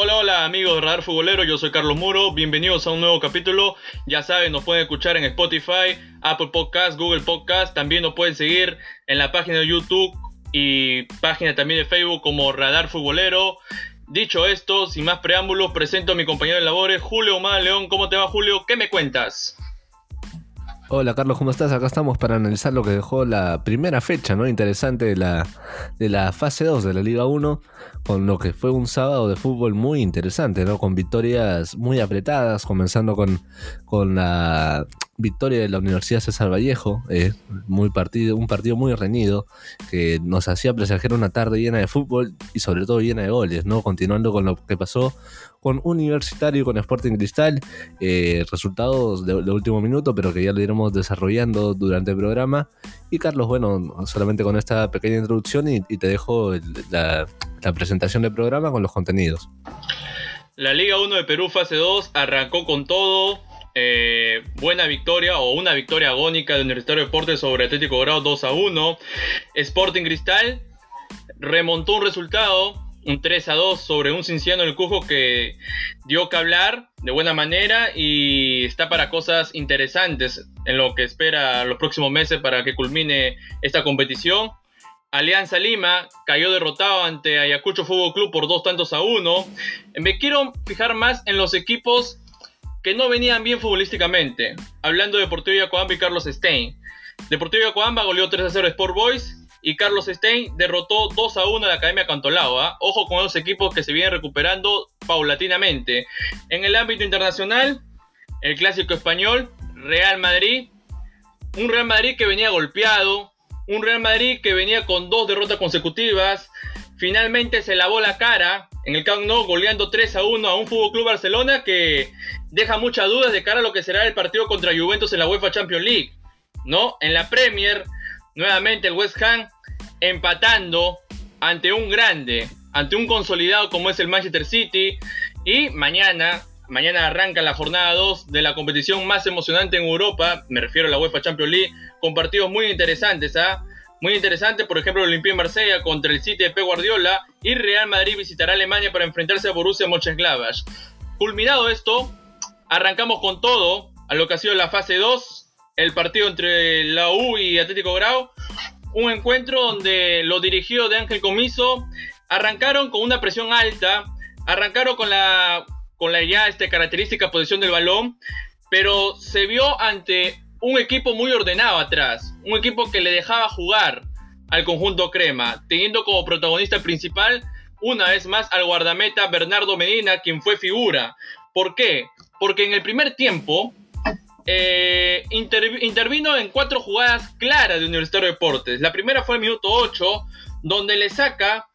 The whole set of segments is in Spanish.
Hola, hola amigos de Radar Futbolero, yo soy Carlos Muro, bienvenidos a un nuevo capítulo. Ya saben, nos pueden escuchar en Spotify, Apple Podcast, Google Podcast, también nos pueden seguir en la página de YouTube y página también de Facebook como Radar Futbolero. Dicho esto, sin más preámbulos, presento a mi compañero de labores, Julio Omar León. ¿Cómo te va, Julio? ¿Qué me cuentas? Hola Carlos, ¿cómo estás? Acá estamos para analizar lo que dejó la primera fecha, ¿no? Interesante de la, de la fase 2 de la Liga 1, con lo que fue un sábado de fútbol muy interesante, ¿no? Con victorias muy apretadas, comenzando con, con la victoria de la Universidad César Vallejo, eh, muy partido, un partido muy reñido, que nos hacía presagiar una tarde llena de fútbol y sobre todo llena de goles, ¿no? Continuando con lo que pasó con Universitario y con Sporting Cristal, eh, resultados de, último minuto, pero que ya lo iremos desarrollando durante el programa. Y Carlos, bueno, solamente con esta pequeña introducción y, te dejo la, la presentación del programa con los contenidos. La Liga 1 de Perú fase 2 arrancó con todo, eh, buena victoria o una victoria agónica de Universitario Deportes sobre Atlético Grado 2 a 1. Sporting Cristal remontó un resultado, un 3 a 2 sobre un Cinciano del Cujo que dio que hablar de buena manera y está para cosas interesantes en lo que espera los próximos meses para que culmine esta competición. Alianza Lima cayó derrotado ante Ayacucho Fútbol Club por dos tantos a uno. Me quiero fijar más en los equipos que no venían bien futbolísticamente. Hablando de Deportivo Yacoamba y Carlos Stein. Deportivo Yacoamba goleó 3 a 0 a Sport Boys y Carlos Stein derrotó 2 a 1 a la Academia Cantolao. ¿ah? Ojo con los equipos que se vienen recuperando paulatinamente. En el ámbito internacional, el clásico español, Real Madrid. Un Real Madrid que venía golpeado. Un Real Madrid que venía con dos derrotas consecutivas. Finalmente se lavó la cara en el Camp Nou goleando 3 a 1 a un Fútbol Club Barcelona que deja muchas dudas de cara a lo que será el partido contra Juventus en la UEFA Champions League. ¿No? En la Premier, nuevamente el West Ham empatando ante un grande, ante un consolidado como es el Manchester City. Y mañana, mañana arranca la jornada 2 de la competición más emocionante en Europa, me refiero a la UEFA Champions League, con partidos muy interesantes, ¿ah? Muy interesante, por ejemplo, el Olympique Marsella contra el City de P. Guardiola y Real Madrid visitará Alemania para enfrentarse a Borussia Mönchengladbach. Culminado esto, arrancamos con todo a lo que ha sido la fase 2, el partido entre la U y Atlético Grau, un encuentro donde los dirigidos de Ángel Comiso. Arrancaron con una presión alta, arrancaron con la con la ya este, característica posición del balón, pero se vio ante un equipo muy ordenado atrás, un equipo que le dejaba jugar al conjunto crema, teniendo como protagonista principal una vez más al guardameta Bernardo Medina, quien fue figura. ¿Por qué? Porque en el primer tiempo eh, intervino en cuatro jugadas claras de Universitario de Deportes. La primera fue el minuto 8, donde le saca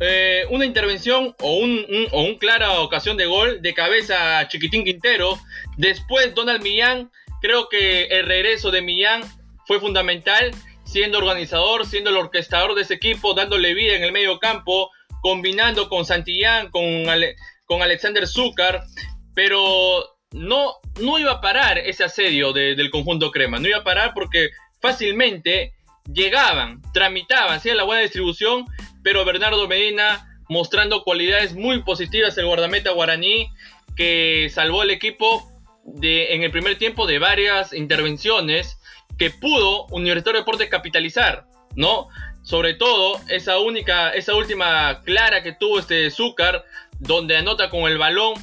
eh, una intervención o un, o un clara ocasión de gol de cabeza a Chiquitín Quintero. Después Donald Millán Creo que el regreso de Millán fue fundamental, siendo organizador, siendo el orquestador de ese equipo, dándole vida en el medio campo, combinando con Santillán, con, con Alexander Zúcar, pero no, no iba a parar ese asedio del conjunto crema, no iba a parar porque fácilmente llegaban, tramitaban, hacían la buena distribución, pero Bernardo Medina mostrando cualidades muy positivas el guardameta guaraní que salvó el equipo en el primer tiempo de varias intervenciones que pudo Universitario de Deportes capitalizar, ¿no? Sobre todo esa única, esa última clara que tuvo este Zúcar, donde anota con el balón,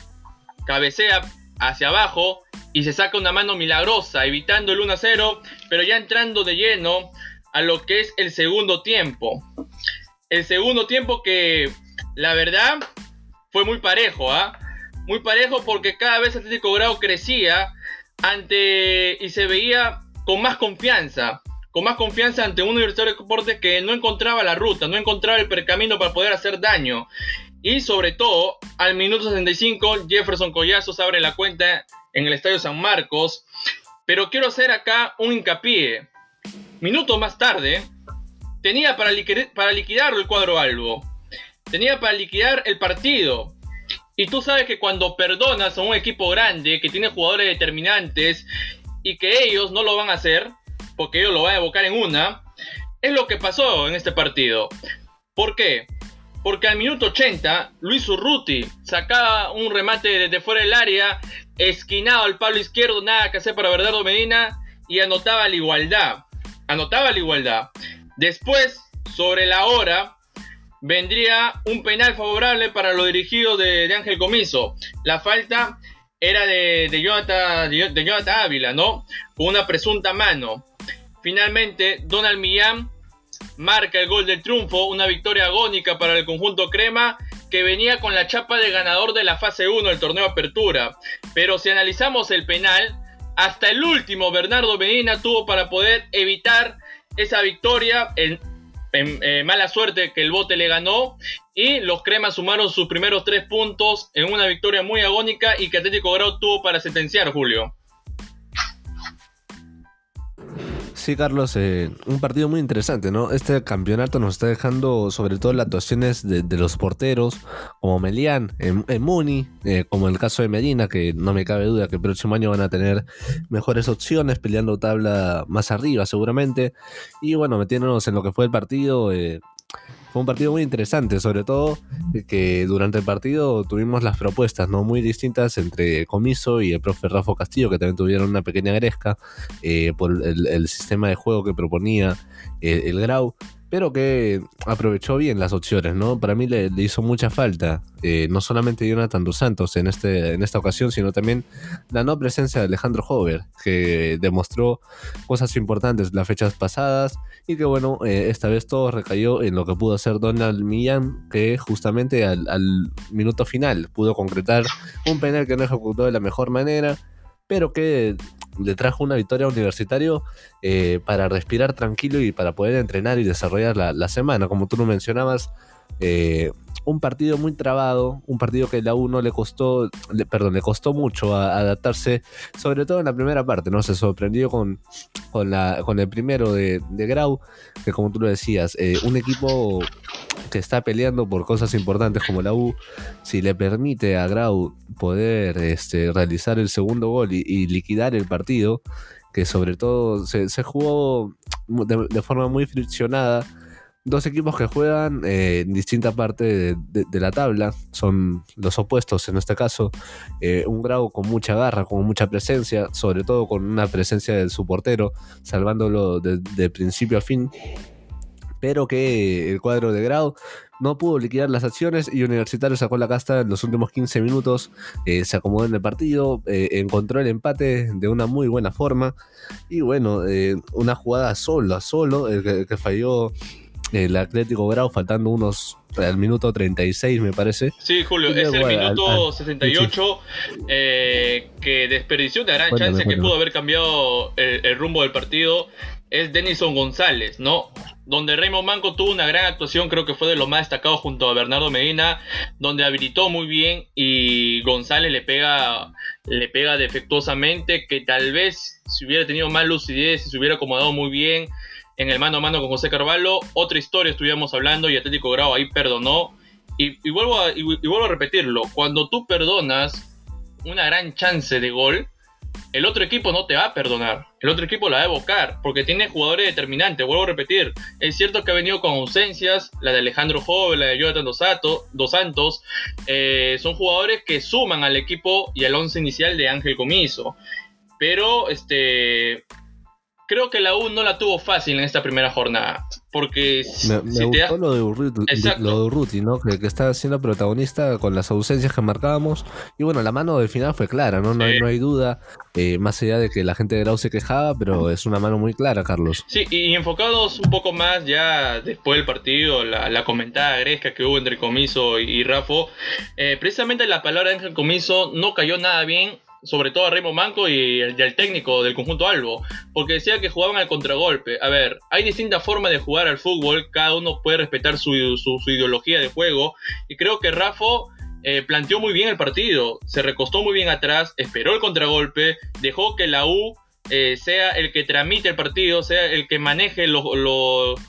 cabecea hacia abajo y se saca una mano milagrosa, evitando el 1-0, pero ya entrando de lleno a lo que es el segundo tiempo. El segundo tiempo que, la verdad, fue muy parejo, ¿ah? muy parejo porque cada vez Atlético Grau crecía ante y se veía con más confianza, con más confianza ante un Universitario de Deportes que no encontraba la ruta, no encontraba el percamino para poder hacer daño. Y sobre todo, al minuto 65, Jefferson Collazos abre la cuenta en el Estadio San Marcos. Pero quiero hacer acá un hincapié. Minutos más tarde, tenía para, para liquidar el cuadro albo. Tenía para liquidar el partido. Y tú sabes que cuando perdonas a un equipo grande que tiene jugadores determinantes y que ellos no lo van a hacer, porque ellos lo van a evocar en una, es lo que pasó en este partido. ¿Por qué? porque al minuto 80 Luis Urruti sacaba un remate desde fuera del área, esquinado al palo izquierdo, nada que hacer para Bernardo Medina y anotaba la igualdad. Anotaba la igualdad. Después, sobre la hora, vendría un penal favorable para los dirigidos de, Ángel Comiso. La falta era de, de, Jonathan, Ávila, ¿no? Con una presunta mano. Finalmente, Donald Millán marca el gol del triunfo, una victoria agónica para el conjunto crema que venía con la chapa de ganador de la fase 1 del torneo Apertura. Pero si analizamos el penal, hasta el último Bernardo Medina tuvo para poder evitar esa victoria. En, eh, mala suerte que el bote le ganó. Y los cremas sumaron sus primeros tres puntos en una victoria muy agónica y que Atlético Grau tuvo para sentenciar, Julio. Sí, Carlos, eh, un partido muy interesante, ¿no? Este campeonato nos está dejando sobre todo las actuaciones de, los porteros, como Melián, en, Muni, eh, como el caso de Medina, que no me cabe duda que el próximo año van a tener mejores opciones, peleando tabla más arriba seguramente. Y bueno, metiéndonos en lo que fue el partido, eh, fue un partido muy interesante, sobre todo que durante el partido tuvimos las propuestas no muy distintas entre Comiso y el profe Rafa Castillo, que también tuvieron una pequeña gresca eh, por el, sistema de juego que proponía eh, el Grau pero que aprovechó bien las opciones, ¿no? Para mí le, hizo mucha falta, eh, no solamente Jonathan Dos Santos en, este, en esta ocasión, sino también la no presencia de Alejandro Hover, que demostró cosas importantes las fechas pasadas y que, bueno, eh, esta vez todo recayó en lo que pudo hacer Donald Millán, que justamente al, al minuto final pudo concretar un penal que no ejecutó de la mejor manera pero que le trajo una victoria universitario eh, para respirar tranquilo y para poder entrenar y desarrollar la, semana. Como tú lo mencionabas, eh, un partido muy trabado, un partido que la U no le costó, perdón, le costó mucho adaptarse, sobre todo en la primera parte, ¿no? Se sorprendió con, con, la, con el primero de, Grau, que como tú lo decías, eh, un equipo que está peleando por cosas importantes como la U, si le permite a Grau poder este, realizar el segundo gol y, liquidar el partido, que sobre todo se, jugó de forma muy friccionada, dos equipos que juegan eh, en distinta parte de, la tabla, son los opuestos en este caso, eh, un Grau con mucha garra, con mucha presencia, sobre todo con una presencia de su portero, salvándolo de, principio a fin, pero que el cuadro de Grau no pudo liquidar las acciones y Universitario sacó la casta en los últimos 15 minutos, eh, se acomodó en el partido, encontró el empate de una muy buena forma. Y bueno, una jugada solo a solo, el que falló el Atlético Grau faltando unos al minuto 36 me parece. Sí, Julio, es el minuto 68 eh, que desperdició de gran chance que pudo haber cambiado el, rumbo del partido. Es Denison González, ¿no? Donde Raymond Manco tuvo una gran actuación, creo que fue de lo más destacado junto a Bernardo Medina, donde habilitó muy bien y González le pega, le pega defectuosamente, que tal vez si hubiera tenido más lucidez, si se hubiera acomodado muy bien, en el mano a mano con José Carvalho. Otra historia estuvimos hablando y Atlético Grau ahí perdonó. Y, vuelvo a, repetirlo, cuando tú perdonas una gran chance de gol, el otro equipo no te va a perdonar. El otro equipo la va a evocar porque tiene jugadores determinantes. Vuelvo a repetir. Es cierto que ha venido con ausencias. La de Alejandro Joven, la de Jonathan Dos, Santos. Eh, son jugadores que suman al equipo y al once inicial de Ángel Comiso. Pero este, creo que la U no la tuvo fácil en esta primera jornada. Porque me, gustó lo de Urruti, ¿no? Que, que, está siendo protagonista con las ausencias que marcábamos. Y bueno, la mano del final fue clara, ¿no? No, hay, duda. Eh, más allá de que la gente de Grau se quejaba, pero es una mano muy clara, Carlos. Sí, y enfocados un poco más ya después del partido, la, comentada gresca que hubo entre Comiso y, Rafo. Eh, precisamente la palabra de Ángel Comiso no cayó nada bien sobre todo a Raymond Manco y el, técnico del conjunto Albo, porque decía que jugaban al contragolpe. A ver, hay distintas formas de jugar al fútbol, cada uno puede respetar su, ideología de juego, y creo que Rafa eh, planteó muy bien el partido, se recostó muy bien atrás, esperó el contragolpe, dejó que la U eh, sea el que tramite el partido, sea el que maneje los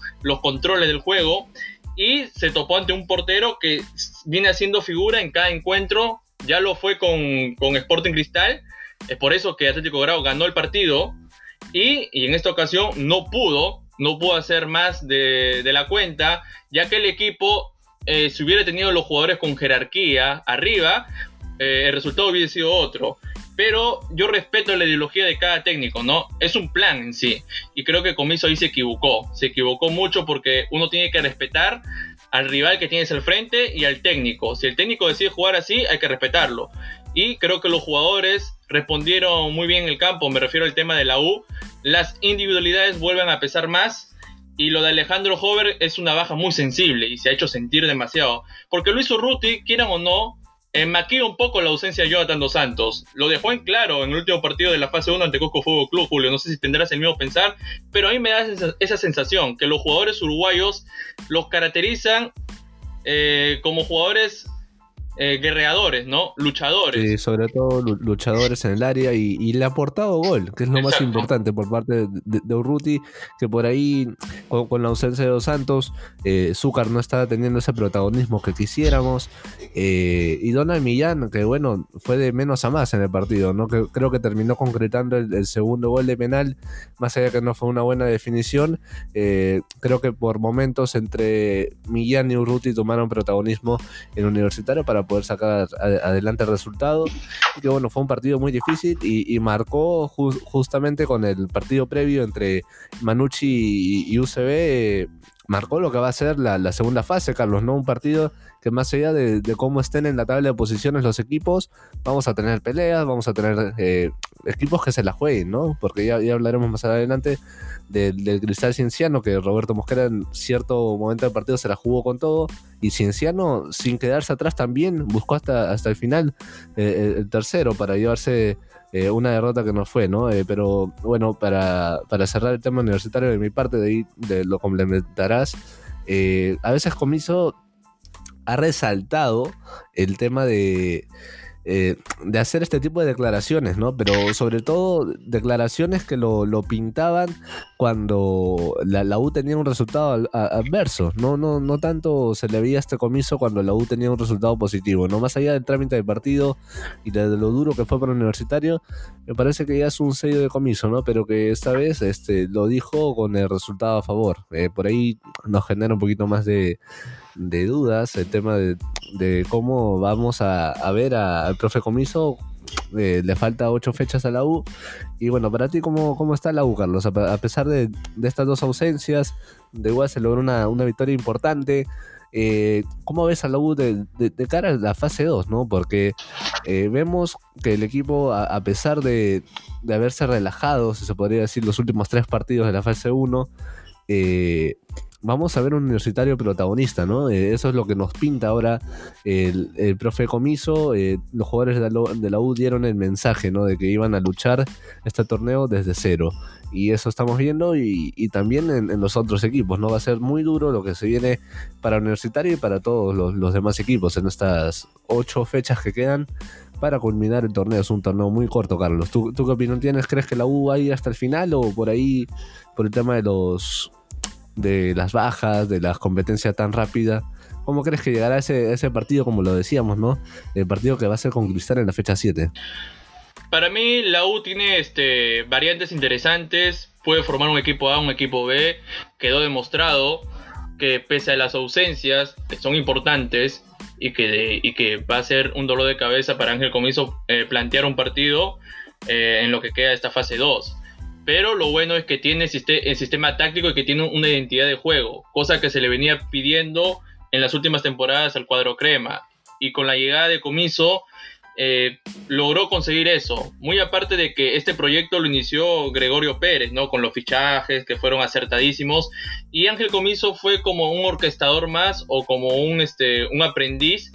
controles del juego, y se topó ante un portero que viene haciendo figura en cada encuentro ya lo fue con, con Sporting Cristal, es por eso que Atlético Grau ganó el partido y, en esta ocasión no pudo, no pudo hacer más de, la cuenta, ya que el equipo eh, si hubiera tenido los jugadores con jerarquía arriba, eh, el resultado hubiera sido otro. Pero yo respeto la ideología de cada técnico, ¿no? Es un plan en sí. Y creo que Comiso ahí se equivocó. Se equivocó mucho porque uno tiene que respetar al rival que tienes al frente y al técnico. Si el técnico decide jugar así, hay que respetarlo. Y creo que los jugadores respondieron muy bien en el campo, me refiero al tema de la U. Las individualidades vuelven a pesar más y lo de Alejandro Hover es una baja muy sensible y se ha hecho sentir demasiado. Porque Luis Urruti, quieran o no, maquilla un poco la ausencia de Jonathan Dos Santos. Lo dejó en claro en el último partido de la fase 1 ante Cusco Fútbol Club, Julio. No sé si tendrás el mismo pensar, pero a mí me da esa, sensación que los jugadores uruguayos los caracterizan eh, como jugadores eh, guerreadores, ¿no? Luchadores. Sí, sobre todo luchadores en el área y, le ha aportado gol, que es lo más importante por parte de, Urruti, que por ahí, con, la ausencia de Dos Santos, eh, Zúcar no estaba teniendo ese protagonismo que quisiéramos. Eh, y Donald Millán, que bueno, fue de menos a más en el partido, ¿no? Que, creo que terminó concretando el, segundo gol de penal, más allá que no fue una buena definición. Eh, creo que por momentos entre Millán y Urruti tomaron protagonismo en Universitario para poder sacar adelante el resultado. Y que bueno, fue un partido muy difícil y, marcó justamente con el partido previo entre Manucci y, UCB. marcó lo que va a ser la, segunda fase, Carlos, ¿no? Un partido que más allá de, cómo estén en la tabla de posiciones los equipos, vamos a tener peleas, vamos a tener eh, equipos que se la jueguen, ¿no? Porque ya, ya hablaremos más adelante del, Cristal Cienciano, que Roberto Mosquera en cierto momento del partido se la jugó con todo, y Cienciano, sin quedarse atrás también, buscó hasta, hasta el final eh, el tercero para llevarse eh, una derrota que no fue, ¿no? Eh, pero bueno, para, para, cerrar el tema universitario de mi parte, de ahí de lo complementarás, a veces Comiso ha resaltado el tema de eh, de hacer este tipo de declaraciones, ¿no? Pero sobre todo declaraciones que lo, pintaban cuando la, U tenía un resultado adverso, ¿no? No, no tanto se le veía este comiso cuando la U tenía un resultado positivo, ¿no? Más allá del trámite de partido y de lo duro que fue para el universitario, me parece que ya es un sello de comiso, ¿no? Pero que esta vez este, lo dijo con el resultado a favor. Eh, por ahí nos genera un poquito más de de dudas el tema de, cómo vamos a, ver al profe Comiso. Eh, le falta ocho fechas a la U. Y bueno, para ti, ¿cómo, cómo está la U, Carlos? A, pesar de, estas dos ausencias, de igual se logró una, victoria importante. Eh, ¿Cómo ves a la U de, cara a la fase 2? ¿no? Porque eh, vemos que el equipo, a, pesar de, de, haberse relajado, si se podría decir, los últimos tres partidos de la fase 1, eh, vamos a ver un universitario protagonista, ¿no? Eh, eso es lo que nos pinta ahora el, profe Comiso. Eh, los jugadores de la, U dieron el mensaje, ¿no? De que iban a luchar este torneo desde cero. Y eso estamos viendo y, también en, los otros equipos, ¿no? Va a ser muy duro lo que se viene para Universitario y para todos los, demás equipos en estas ocho fechas que quedan para culminar el torneo. Es un torneo muy corto, Carlos. ¿Tú, ¿Tú, qué opinión tienes? ¿Crees que la U va a ir hasta el final o por ahí, por el tema de los de las bajas, de la competencia tan rápida. ¿Cómo crees que llegará ese, ese partido, como lo decíamos, ¿no? El partido que va a ser con Cristal en la fecha 7. Para mí, la U tiene este, variantes interesantes. Puede formar un equipo A, un equipo B. Quedó demostrado que pese a las ausencias, que son importantes, y que, y que va a ser un dolor de cabeza para Ángel Comiso eh, plantear un partido eh, en lo que queda esta fase 2 pero lo bueno es que tiene el sistema táctico y que tiene una identidad de juego, cosa que se le venía pidiendo en las últimas temporadas al cuadro crema. Y con la llegada de Comiso eh, logró conseguir eso. Muy aparte de que este proyecto lo inició Gregorio Pérez, ¿no? Con los fichajes que fueron acertadísimos. Y Ángel Comiso fue como un orquestador más o como un, este, un aprendiz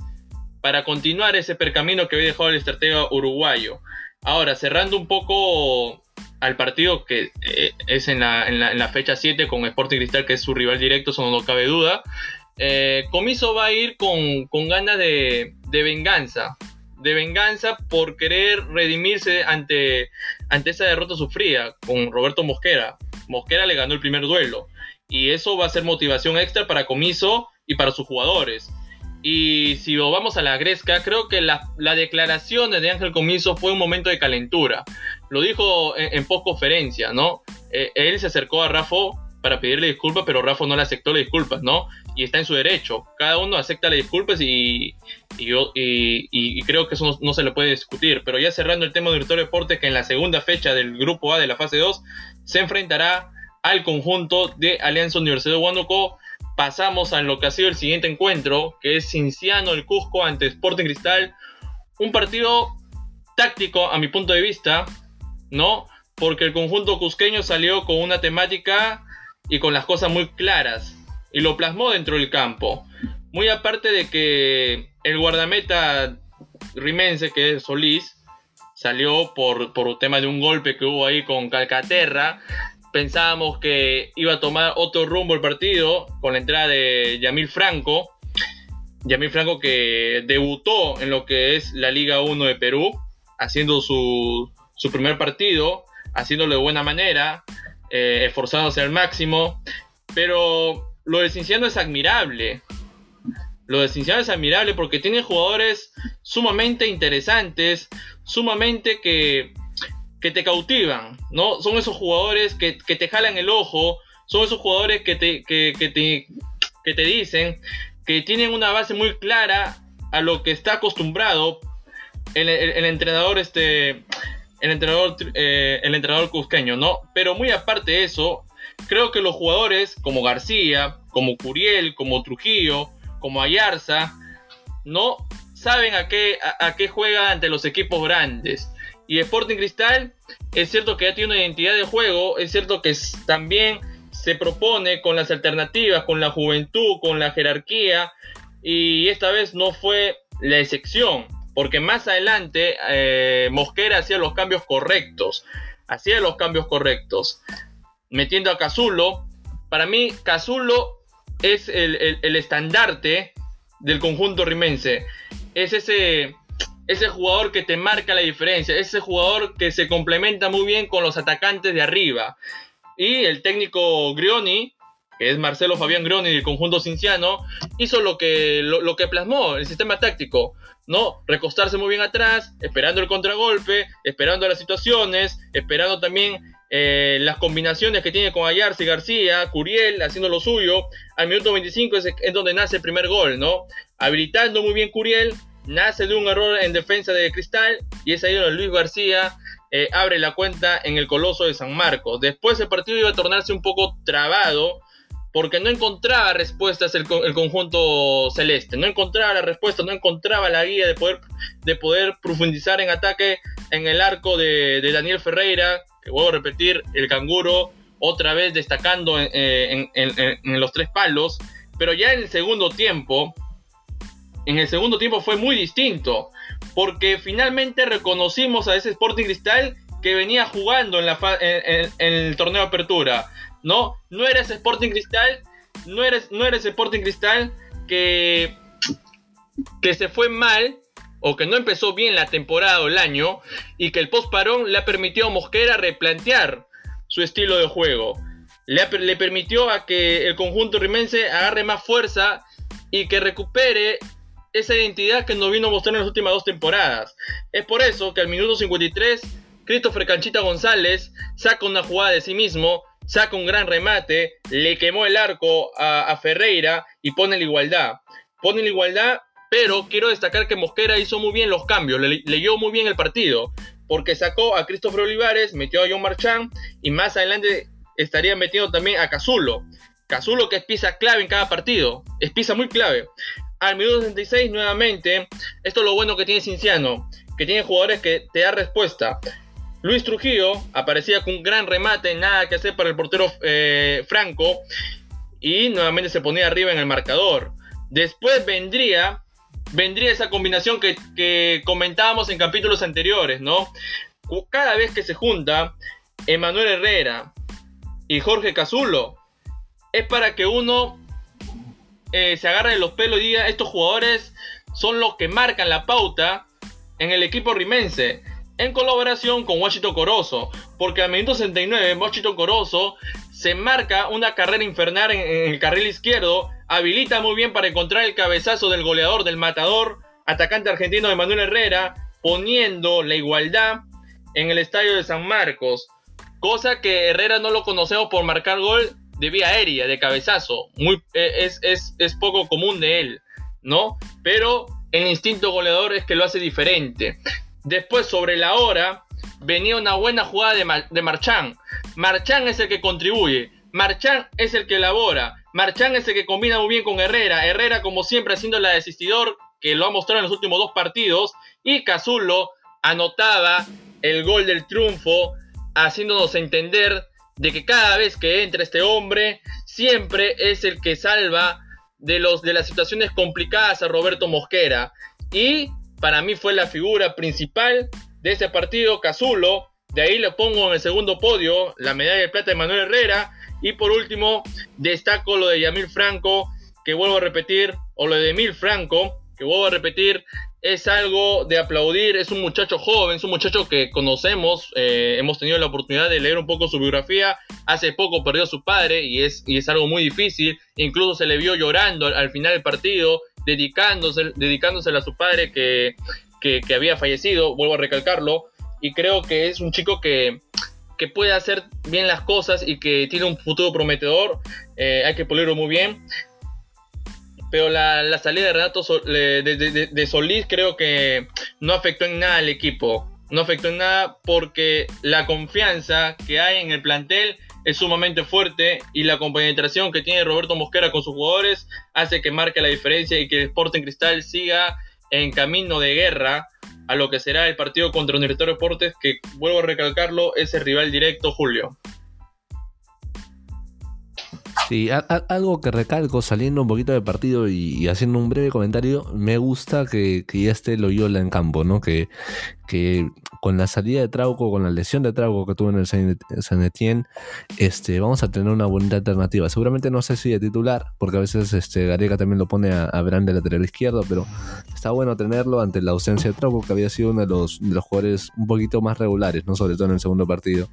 para continuar ese percamino que había dejado el estratega uruguayo. Ahora, cerrando un poco al partido que eh, es en la, en, la, fecha 7 con Sporting Cristal, que es su rival directo, eso no cabe duda. Eh, Comiso va a ir con, con ganas de, de, venganza. De venganza por querer redimirse ante, ante esa derrota sufrida con Roberto Mosquera. Mosquera le ganó el primer duelo. Y eso va a ser motivación extra para Comiso y para sus jugadores. Y si vamos a la Gresca, creo que la, la declaración de Ángel Comiso fue un momento de calentura. Lo dijo en, en post-conferencia, ¿no? Eh, él se acercó a Rafa para pedirle disculpas, pero Rafa no le aceptó las disculpas, ¿no? y está en su derecho. Cada uno acepta las disculpas y, y, creo que eso no, se le puede discutir. Pero ya cerrando el tema de Director Deporte, que en la segunda fecha del grupo A de la fase 2 se enfrentará al conjunto de Alianza Universidad de Huánuco. Pasamos a lo que ha sido el siguiente encuentro, que es Cinciano el Cusco ante Sporting Cristal. Un partido táctico a mi punto de vista, ¿no? Porque el conjunto cusqueño salió con una temática y con las cosas muy claras y lo plasmó dentro del campo. Muy aparte de que el guardameta rimense, que es Solís, salió por, por tema de un golpe que hubo ahí con Calcaterra. Pensábamos que iba a tomar otro rumbo el partido con la entrada de Yamil Franco. Yamil Franco que debutó en lo que es la Liga 1 de Perú, haciendo su, su primer partido, haciéndolo de buena manera, eh, esforzándose al máximo. Pero lo de Cinciano es admirable. Lo de Cinciano es admirable porque tiene jugadores sumamente interesantes, sumamente que, que te cautivan, ¿no? Son esos jugadores que, te jalan el ojo, son esos jugadores que te, que, te, que te dicen que tienen una base muy clara a lo que está acostumbrado el, el, entrenador este el entrenador eh, el entrenador cusqueño no pero muy aparte de eso creo que los jugadores como García como Curiel como Trujillo como Ayarza no saben a qué a, qué juega ante los equipos grandes y Sporting Cristal es cierto que ya tiene una identidad de juego es cierto que también se propone con las alternativas con la juventud con la jerarquía y esta vez no fue la excepción, porque más adelante eh, Mosquera hacía los cambios correctos, hacía los cambios correctos, metiendo a Cazulo. Para mí, Cazulo es el, estandarte del conjunto rimense. Es ese, ese jugador que te marca la diferencia, ese jugador que se complementa muy bien con los atacantes de arriba. Y el técnico Grioni que es Marcelo Fabián Groni del conjunto cinciano, hizo lo que, lo, que plasmó el sistema táctico, ¿no? Recostarse muy bien atrás, esperando el contragolpe, esperando las situaciones, esperando también eh, las combinaciones que tiene con Ayarse y García, Curiel haciendo lo suyo. Al minuto 25 es, es, donde nace el primer gol, ¿no? Habilitando muy bien Curiel, nace de un error en defensa de Cristal y es ahí donde Luis García eh, abre la cuenta en el Coloso de San Marcos. Después el partido iba a tornarse un poco trabado porque no encontraba respuestas el, conjunto celeste, no encontraba la respuesta, no encontraba la guía de poder, de poder profundizar en ataque en el arco de, Daniel Ferreira, que vuelvo a repetir, el canguro otra vez destacando en, en, los tres palos, pero ya en el segundo tiempo, en el segundo tiempo fue muy distinto, porque finalmente reconocimos a ese Sporting Cristal que venía jugando en, el torneo apertura ¿no? No eres Sporting Cristal, no eres, no eres Sporting Cristal que, que se fue mal o que no empezó bien la temporada o el año y que el post parón le ha permitido a Mosquera replantear su estilo de juego. Le, le permitió a que el conjunto rimense agarre más fuerza y que recupere esa identidad que nos vino a mostrar en las últimas dos temporadas. Es por eso que al minuto 53, Christopher Canchita González saca una jugada de sí mismo saca un gran remate, le quemó el arco a, Ferreira y pone la igualdad. Pone la igualdad, pero quiero destacar que Mosquera hizo muy bien los cambios, leyó muy bien el partido, porque sacó a Christopher Olivares, metió a John Marchand y más adelante estaría metiendo también a Cazulo. Cazulo que es pieza clave en cada partido, es pieza muy clave. Al minuto 66 nuevamente, esto es lo bueno que tiene Cinciano, que tiene jugadores que te dan respuesta. Luis Trujillo aparecía con un gran remate, nada que hacer para el portero eh, Franco. Y nuevamente se ponía arriba en el marcador. Después vendría, vendría esa combinación que, comentábamos en capítulos anteriores, ¿no? Cada vez que se junta Emanuel Herrera y Jorge Cazulo, es para que uno eh, se agarre de los pelos y diga, estos jugadores son los que marcan la pauta en el equipo rimense en colaboración con Washington Corozo, porque al minuto 69 Washington Corozo se marca una carrera infernal en, el carril izquierdo, habilita muy bien para encontrar el cabezazo del goleador del matador, atacante argentino de Manuel Herrera, poniendo la igualdad en el estadio de San Marcos, cosa que Herrera no lo conocemos por marcar gol de vía aérea, de cabezazo. Muy, e, es, es, es poco común de él, ¿no? Pero el instinto goleador es que lo hace diferente. Después, sobre la hora, venía una buena jugada de, de Marchán. Marchán es el que contribuye. Marchán es el que elabora. Marchán es el que combina muy bien con Herrera. Herrera, como siempre, haciendo la desistidor, que lo ha mostrado en los últimos dos partidos. Y Cazulo anotaba el gol del triunfo, haciéndonos entender de que cada vez que entra este hombre, siempre es el que salva de, los, de las situaciones complicadas a Roberto Mosquera. Y para mí fue la figura principal de ese partido, Cazulo. De ahí le pongo en el segundo podio la medalla de plata de Manuel Herrera. Y por último, destaco lo de Yamil Franco, que vuelvo a repetir, o lo de Emil Franco, que vuelvo a repetir, es algo de aplaudir, es un muchacho joven, es un muchacho que conocemos, eh, hemos tenido la oportunidad de leer un poco su biografía, hace poco perdió a su padre y es, y es algo muy difícil, incluso se le vio llorando al, final del partido, dedicándose, dedicándose a su padre que, que, había fallecido, vuelvo a recalcarlo, y creo que es un chico que, que puede hacer bien las cosas y que tiene un futuro prometedor, eh, hay que pulirlo muy bien pero la, salida de Renato de, Solís creo que no afectó en nada al equipo. No afectó en nada porque la confianza que hay en el plantel es sumamente fuerte y la compenetración que tiene Roberto Mosquera con sus jugadores hace que marque la diferencia y que el Sporting Cristal siga en camino de guerra a lo que será el partido contra Universitario Deportes que vuelvo a recalcarlo es el rival directo Julio. Sí, algo que recalco saliendo un poquito del partido y, haciendo un breve comentario, me gusta que, que ya esté Loyola en campo, ¿no? Que, que con la salida de Trauco, con la lesión de Trauco que tuvo en el San Etienne, este, vamos a tener una bonita alternativa. Seguramente no sé si de titular, porque a veces este, Gareca también lo pone a, a Brand de lateral izquierdo, pero está bueno tenerlo ante la ausencia de Trauco, que había sido uno de los, de los jugadores un poquito más regulares, ¿no? sobre todo en el segundo partido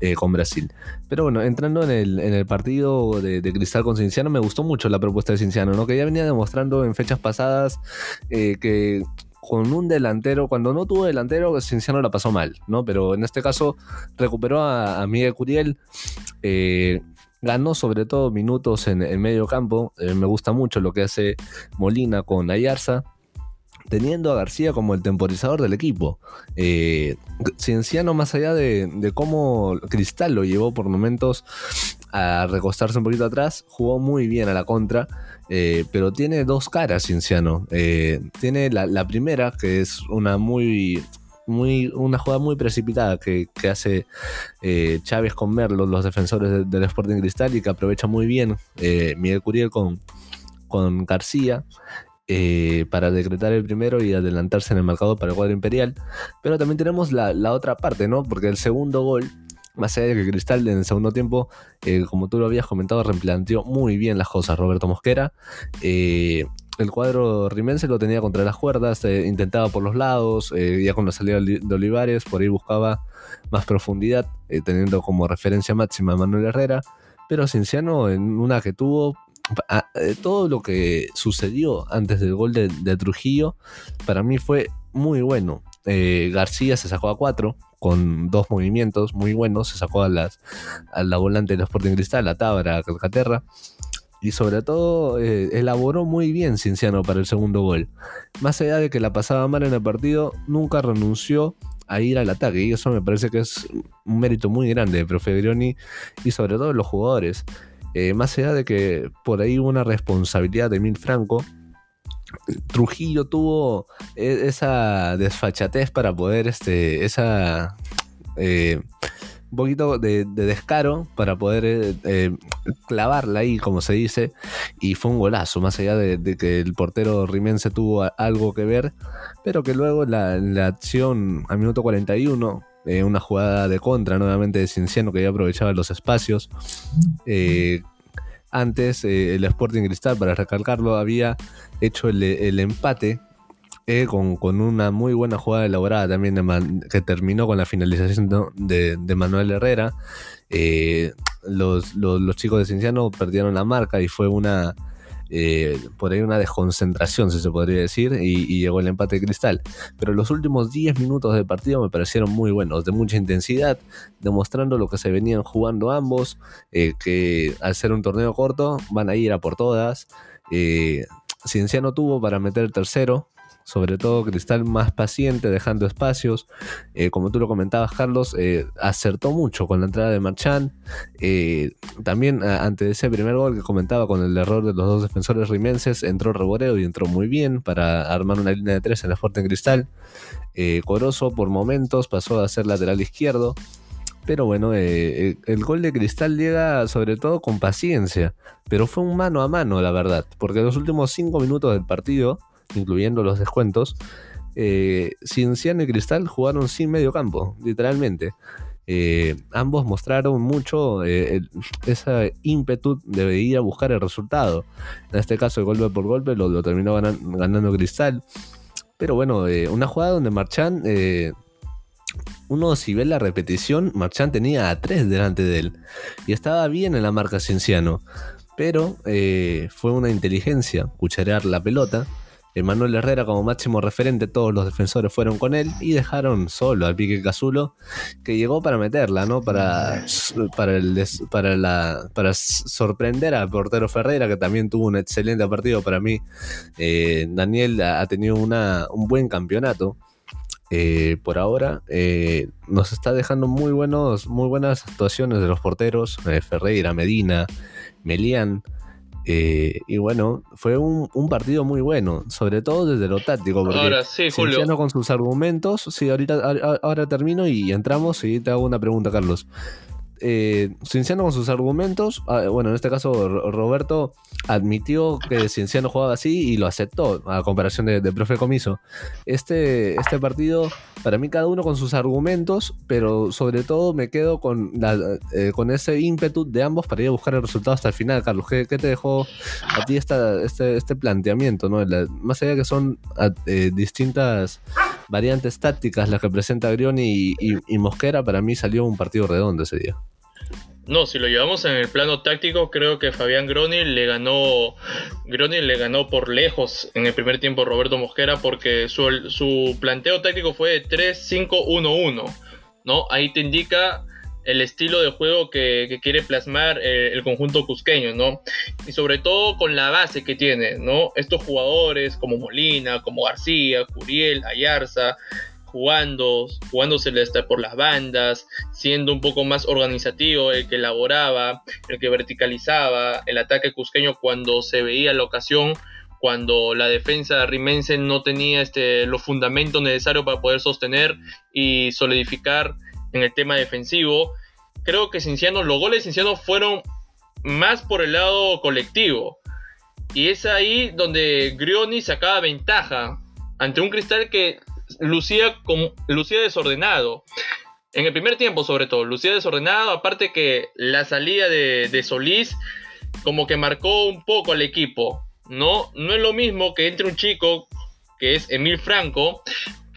eh, con Brasil. Pero bueno, entrando en el, en el partido de, Cristal con Cinciano, me gustó mucho la propuesta de Cinciano, ¿no? que ya venía demostrando en fechas pasadas eh, que con un delantero, cuando no tuvo delantero, Cinciano la pasó mal, ¿no? Pero en este caso recuperó a, Miguel Curiel. Eh, ganó sobre todo minutos en medio campo. Eh, me gusta mucho lo que hace Molina con Ayarza. Teniendo a García como el temporizador del equipo. Eh, Cienciano, más allá de, de, cómo Cristal lo llevó por momentos a recostarse un poquito atrás, jugó muy bien a la contra. Eh, pero tiene dos caras Cienciano. Eh, tiene la, primera, que es una muy. Muy, una jugada muy precipitada que, hace eh, Chávez con Merlo, los defensores del Sporting Cristal, y que aprovecha muy bien Miguel Curiel con, con García. para decretar el primero y adelantarse en el marcador para el cuadro imperial. Pero también tenemos la, la, otra parte, ¿no? Porque el segundo gol más allá de que Cristal en el segundo tiempo, eh, como tú lo habías comentado, replanteó muy bien las cosas Roberto Mosquera. Eh, el cuadro rimense lo tenía contra las cuerdas, eh, intentaba por los lados, ya con la salida de Olivares, por ahí buscaba más profundidad, teniendo como referencia máxima a Manuel Herrera. Pero Cinciano, en una que tuvo, todo lo que sucedió antes del gol de, de Trujillo, para mí fue muy bueno. García se sacó a cuatro, con dos movimientos muy buenos. Se sacó a, las, a la volante del Sporting Cristal, a Tabra, a Calcaterra. Y sobre todo eh, elaboró muy bien Cinciano para el segundo gol. Más allá de que la pasaba mal en el partido, nunca renunció a ir al ataque. Y eso me parece que es un mérito muy grande de Profe y sobre todo de los jugadores. Eh, más allá de que por ahí hubo una responsabilidad de Mil Franco, Trujillo tuvo e, esa desfachatez para poder, este, esa... Eh, un poquito de, descaro para poder eh, eh, clavarla ahí, como se dice, y fue un golazo, más allá de, que el portero rimense tuvo algo que ver, pero que luego la, la acción a minuto 41, una jugada de contra nuevamente de Cinciano que ya aprovechaba los espacios, antes el Sporting Cristal, para recalcarlo, había hecho el, empate eh, con, una muy buena jugada elaborada también que terminó con la finalización de, Manuel Herrera. Eh, los, chicos de Cienciano perdieron la marca y fue una eh, por ahí una desconcentración, si se podría decir, y, llegó el empate de Cristal. Pero los últimos 10 minutos del partido me parecieron muy buenos, de mucha intensidad, demostrando lo que se venían jugando ambos, que al ser un torneo corto van a ir a por todas. Cienciano tuvo para meter el tercero, sobre todo Cristal más paciente, dejando espacios. Eh, como tú lo comentabas, Carlos, eh, acertó mucho con la entrada de Marchán. Eh, también ante ese primer gol que comentaba con el error de los dos defensores rimenses, entró Reboreo y entró muy bien para armar una línea de tres en la fuerte en Cristal. Corozo por momentos pasó a ser lateral izquierdo. Pero bueno, el gol de Cristal llega sobre todo con paciencia. Pero fue un mano a mano, la verdad. Porque los últimos cinco minutos del partido incluyendo los descuentos, eh, Cienciano y Cristal jugaron sin medio campo, literalmente. Eh, ambos mostraron mucho eh, esa ímpetu de ir a buscar el resultado. En este caso, el golpe por golpe lo, terminó ganando Cristal. Pero bueno, una jugada donde Marchán, uno si ve la repetición, Marchán tenía a tres delante de él y estaba bien en la marca Cienciano. Pero fue una inteligencia cucharear la pelota Manuel Herrera como máximo referente, todos los defensores fueron con él y dejaron solo al Pique Cazulo, que llegó para meterla, ¿no? Para, para, el para, la, para sorprender al portero Ferreira, que también tuvo un excelente partido para mí. Eh, Daniel ha tenido una, un buen campeonato. Eh, por ahora eh, nos está dejando muy buenos muy buenas actuaciones de los porteros Ferreira, Medina, Melián eh, y bueno, fue un, partido muy bueno, sobre todo desde lo táctico. Porque ahora sí, Julio. con sus argumentos, sí, ahorita ahora termino y entramos y te hago una pregunta, Carlos eh, Cienciano con sus argumentos, ah, bueno, en este caso Roberto admitió que Cienciano jugaba así y lo aceptó, a comparación de, profe Comiso. Este, este partido, para mí cada uno con sus argumentos, pero sobre todo me quedo con, eh, con ese ímpetu de ambos para ir a buscar el resultado hasta el final, Carlos. ¿Qué, te dejó a ti esta, este, este planteamiento? ¿no? más allá que son ah, eh, distintas variantes tácticas las que presenta Grioni y Mosquera, para mí salió un partido redondo ese día. No, si lo llevamos en el plano táctico, creo que Fabián Groni le ganó Groni le ganó por lejos en el primer tiempo Roberto Mosquera porque su, su planteo táctico fue 3-5-1-1, ¿no? Ahí te indica el estilo de juego que, quiere plasmar eh, el conjunto cusqueño, ¿no? Y sobre todo con la base que tiene, ¿no? Estos jugadores como Molina, como García, Curiel, Ayarza, jugando, jugándosele hasta por las bandas, siendo un poco más organizativo, el que elaboraba, el que verticalizaba el ataque cusqueño cuando se veía la ocasión, cuando la defensa rimense no tenía este, los fundamentos necesarios para poder sostener y solidificar en el tema defensivo. Creo que Cinciano, los goles de Cinciano fueron más por el lado colectivo. Y es ahí donde Grioni sacaba ventaja ante un cristal que lucía, como, lucía desordenado. En el primer tiempo, sobre todo, lucía desordenado. Aparte que la salida de, Solís, como que marcó un poco al equipo. No, no es lo mismo que entre un chico que es Emil Franco,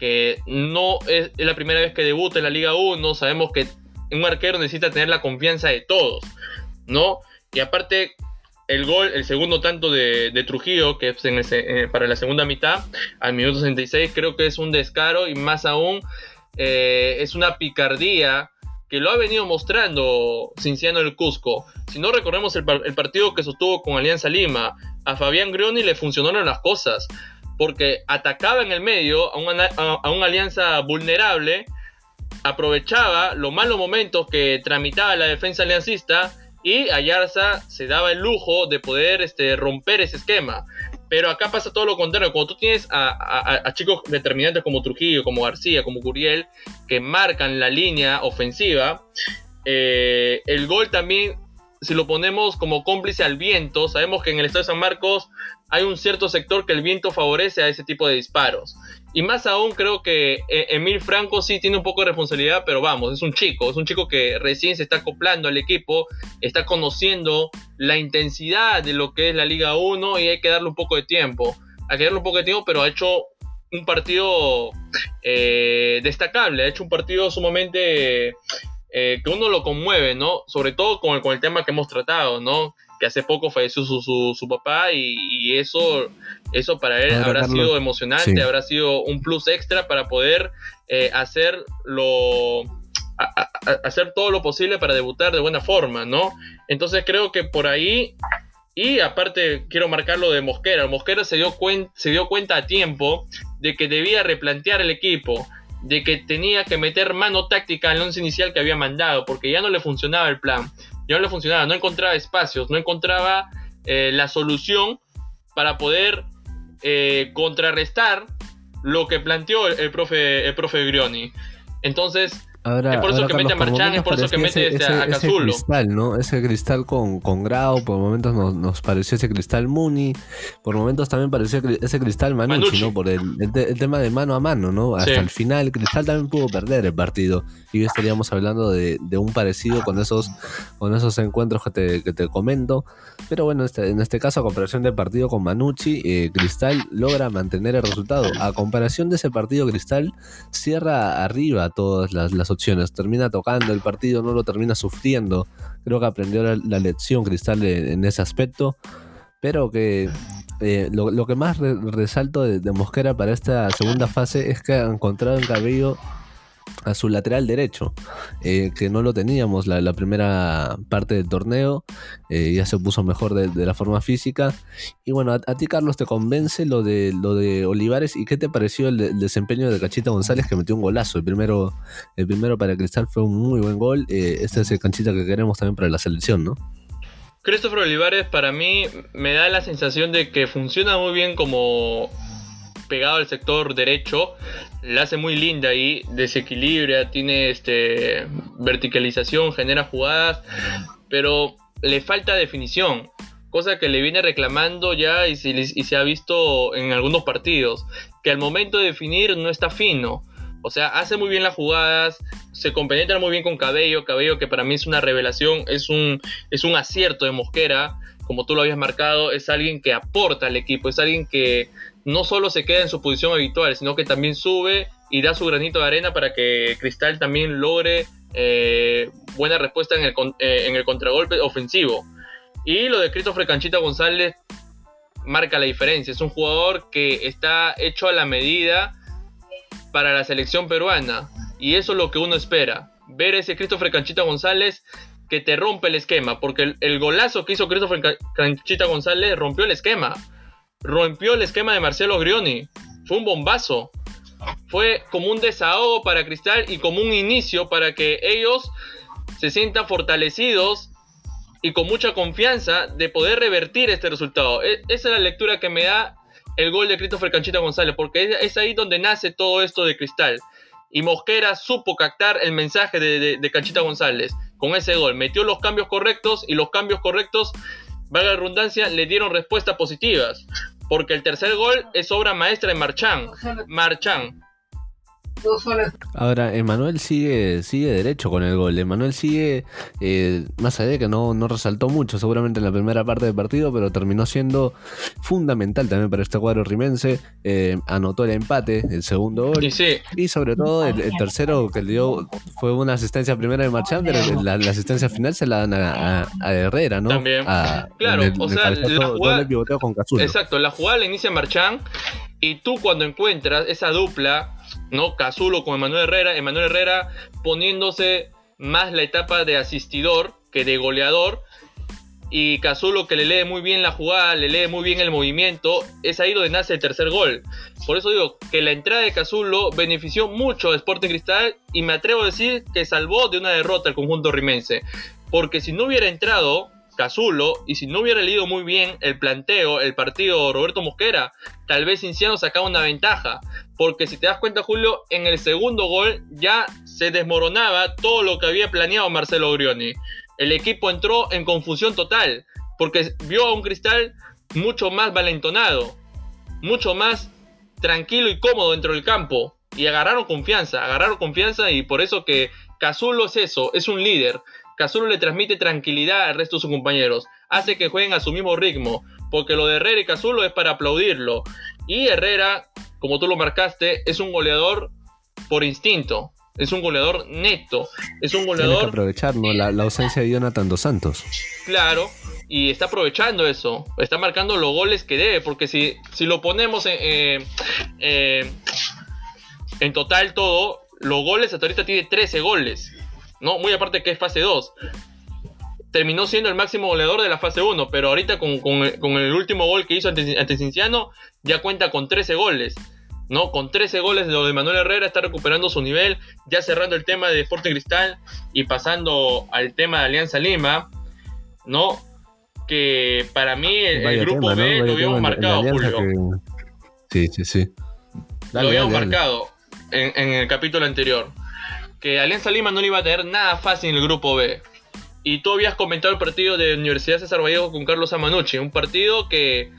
que no es, la primera vez que debuta en la Liga 1. Sabemos que un arquero necesita tener la confianza de todos, ¿no? Y aparte, el gol, el segundo tanto de, Trujillo, que es eh, para la segunda mitad, al minuto 66, creo que es un descaro y más aún eh, es una picardía que lo ha venido mostrando Cinciano el Cusco. Si no recordemos el, partido que sostuvo con Alianza Lima, a Fabián Grioni le funcionaron las cosas, porque atacaba en el medio a una, a una Alianza vulnerable, aprovechaba los malos momentos que tramitaba la defensa aliancista y Ayarza se daba el lujo de poder este, romper ese esquema. Pero acá pasa todo lo contrario. Cuando tú tienes a, chicos determinantes como Trujillo, como García, como Curiel, que marcan la línea ofensiva, eh, el gol también, si lo ponemos como cómplice al viento, sabemos que en el estado de San Marcos hay un cierto sector que el viento favorece a ese tipo de disparos. Y más aún creo que eh, Emil Franco sí tiene un poco de responsabilidad, pero vamos, es un chico, es un chico que recién se está acoplando al equipo, está conociendo la intensidad de lo que es la Liga 1 y hay que darle un poco de tiempo. Hay que darle un poco de tiempo, pero ha hecho un partido eh, destacable, ha hecho un partido sumamente eh, que uno lo conmueve, ¿no? Sobre todo con el, con el tema que hemos tratado, ¿no? Que hace poco falleció su, su, su papá y, eso, eso para él habrá sido emocionante, habrá sido un plus extra para poder eh, hacer lo... hacer todo lo posible para debutar de buena forma, ¿no? Entonces creo que por ahí y aparte, quiero marcar lo de Mosquera. Mosquera se dio, se dio cuenta a tiempo de que debía replantear el equipo, de que tenía que meter mano táctica al once inicial que había mandado, porque ya no le funcionaba el plan, ya no le funcionaba, no encontraba espacios, no encontraba eh, la solución para poder eh, contrarrestar lo que planteó el, profe, el profe Grioni. Entonces, es por eso que mete a Marchán, es por eso que mete ese, a Cazulo. Ese cristal, ¿no? Ese cristal con, con grado, por momentos nos, nos, pareció ese cristal Muni, por momentos también pareció ese cristal Manucci, ¿no? Por el, el, tema de mano a mano, ¿no? Hasta el final, el cristal también pudo perder el partido. Y hoy estaríamos hablando de, de un parecido con esos, con esos encuentros que te, que te comento. Pero bueno, este, en este caso, a comparación del partido con Manucci, eh, Cristal logra mantener el resultado. A comparación de ese partido, Cristal cierra arriba todas las, las opciones. Termina tocando el partido, no lo termina sufriendo. Creo que aprendió la, lección Cristal en, ese aspecto. Pero que eh, lo, que más resalto de, Mosquera para esta segunda fase es que ha encontrado en Cabello a su lateral derecho, eh, que no lo teníamos la, primera parte del torneo, eh, ya se puso mejor de, la forma física. Y bueno, a, ti Carlos, ¿te convence lo de, lo de Olivares? ¿Y qué te pareció el, desempeño de Cachita González que metió un golazo? El primero, el primero para Cristal fue un muy buen gol. Eh, este es el canchita que queremos también para la selección, ¿no? Christopher Olivares para mí me da la sensación de que funciona muy bien como pegado al sector derecho, la hace muy linda ahí, desequilibra, tiene este verticalización, genera jugadas, pero le falta definición, cosa que le viene reclamando ya y se, ha visto en algunos partidos, que al momento de definir no está fino. O sea, hace muy bien las jugadas, se compenetra muy bien con Cabello, Cabello que para mí es una revelación, es un, es un acierto de Mosquera, como tú lo habías marcado, es alguien que aporta al equipo, es alguien que no solo se queda en su posición habitual, sino que también sube y da su granito de arena para que Cristal también logre eh, buena respuesta en el, eh, en el contragolpe ofensivo. Y lo de Christopher Canchita González marca la diferencia. Es un jugador que está hecho a la medida para la selección peruana. Y eso es lo que uno espera. Ver ese Christopher Canchita González que te rompe el esquema. Porque el, el golazo que hizo Christopher Canchita González rompió el esquema rompió el esquema de Marcelo Grioni. Fue un bombazo. Fue como un desahogo para Cristal y como un inicio para que ellos se sientan fortalecidos y con mucha confianza de poder revertir este resultado. E, esa es la lectura que me da el gol de Christopher Canchita González, porque es ahí donde nace todo esto de Cristal. Y Mosquera supo captar el mensaje de, de Canchita González con ese gol. Metió los cambios correctos y los cambios correctos valga la redundancia, le dieron respuestas positivas. Porque el tercer gol es obra maestra de Marchán. Marchán. Ahora, Emanuel sigue, sigue derecho con el gol. Emanuel sigue, eh, más allá de que no, no resaltó mucho seguramente en la primera parte del partido, pero terminó siendo fundamental también para este cuadro rimense. Eh, anotó el empate, el segundo gol. Y, sobre todo el, tercero que le dio fue una asistencia primera de Marchán, pero la, asistencia final se la dan a, Herrera, ¿no? También. claro, o sea, la jugada, con Exacto, la jugada la inicia Marchán y tú cuando encuentras esa dupla ¿no? Cazulo con Emanuel Herrera, Emanuel Herrera poniéndose más la etapa de asistidor que de goleador. Y Cazulo que le lee muy bien la jugada, le lee muy bien el movimiento, es ahí donde nace el tercer gol. Por eso digo que la entrada de Cazulo benefició mucho a Sporting Cristal y me atrevo a decir que salvó de una derrota al conjunto rimense. Porque si no hubiera entrado, Cazulo, y si no hubiera leído muy bien el planteo, el partido Roberto Mosquera, tal vez Cinciano sacaba una ventaja. Porque si te das cuenta, Julio, en el segundo gol ya se desmoronaba todo lo que había planeado Marcelo Grioni. El equipo entró en confusión total, porque vio a un cristal mucho más valentonado, mucho más tranquilo y cómodo dentro del campo. Y agarraron confianza, agarraron confianza y por eso que Cazulo es eso, es un líder. Cazulo le transmite tranquilidad al resto de sus compañeros, hace que jueguen a su mismo ritmo, porque lo de Herrera y Cazulo es para aplaudirlo. Y Herrera, como tú lo marcaste, es un goleador por instinto. Es un goleador neto. Es un goleador. Tiene que aprovechar la, ausencia de Jonathan dos Santos. Claro, y está aprovechando eso. Está marcando los goles que debe. Porque si, si lo ponemos en, eh, eh, en total todo, los goles hasta ahorita tiene 13 goles. ¿no? Muy aparte que es fase 2 terminó siendo el máximo goleador de la fase 1, pero ahorita con, el último gol que hizo ante, ante, Cinciano ya cuenta con 13 goles. ¿no? Con 13 goles lo de Manuel Herrera está recuperando su nivel, ya cerrando el tema de Sporting Cristal y pasando al tema de Alianza Lima, ¿no? Que para mí el, grupo B lo habíamos marcado, Julio. Sí, sí, sí. lo habíamos marcado en, en el capítulo anterior. Que Alianza Lima no le iba a tener nada fácil en el grupo B. Y tú habías comentado el partido de Universidad César Vallejo con Carlos Amanucci, un partido que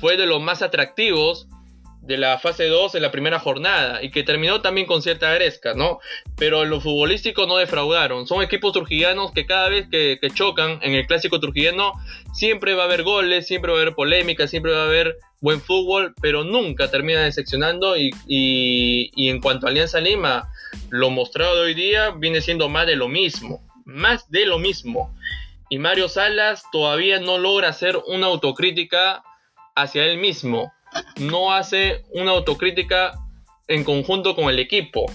fue de los más atractivos de la fase 2 en la primera jornada y que terminó también con cierta agresca, ¿no? Pero los futbolísticos no defraudaron. Son equipos trujillanos que cada vez que, chocan en el clásico trujillano siempre va a haber goles, siempre va a haber polémica, siempre va a haber buen fútbol, pero nunca termina decepcionando y, y en cuanto a Alianza Lima, lo mostrado de hoy día viene siendo más de lo mismo más de lo mismo. Y Mario Salas todavía no logra hacer una autocrítica hacia él mismo. No hace una autocrítica en conjunto con el equipo.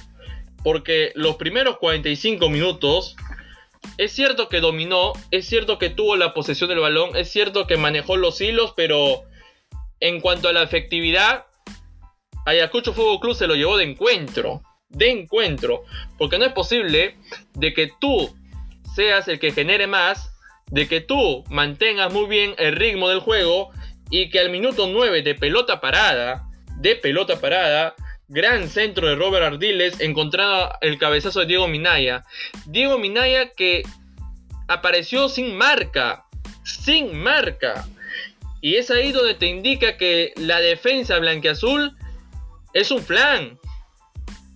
Porque los primeros 45 minutos, es cierto que dominó, es cierto que tuvo la posesión del balón, es cierto que manejó los hilos, pero en cuanto a la efectividad, Ayacucho Fútbol Club se lo llevó de encuentro. De encuentro. Porque no es posible de que tú seas el que genere más, de que tú mantengas muy bien el ritmo del juego y que al minuto 9 de pelota parada, de pelota parada, gran centro de Robert Ardiles, encontraba el cabezazo de Diego Minaya. Diego Minaya que apareció sin marca, sin marca. Y es ahí donde te indica que la defensa blanqueazul es un flan.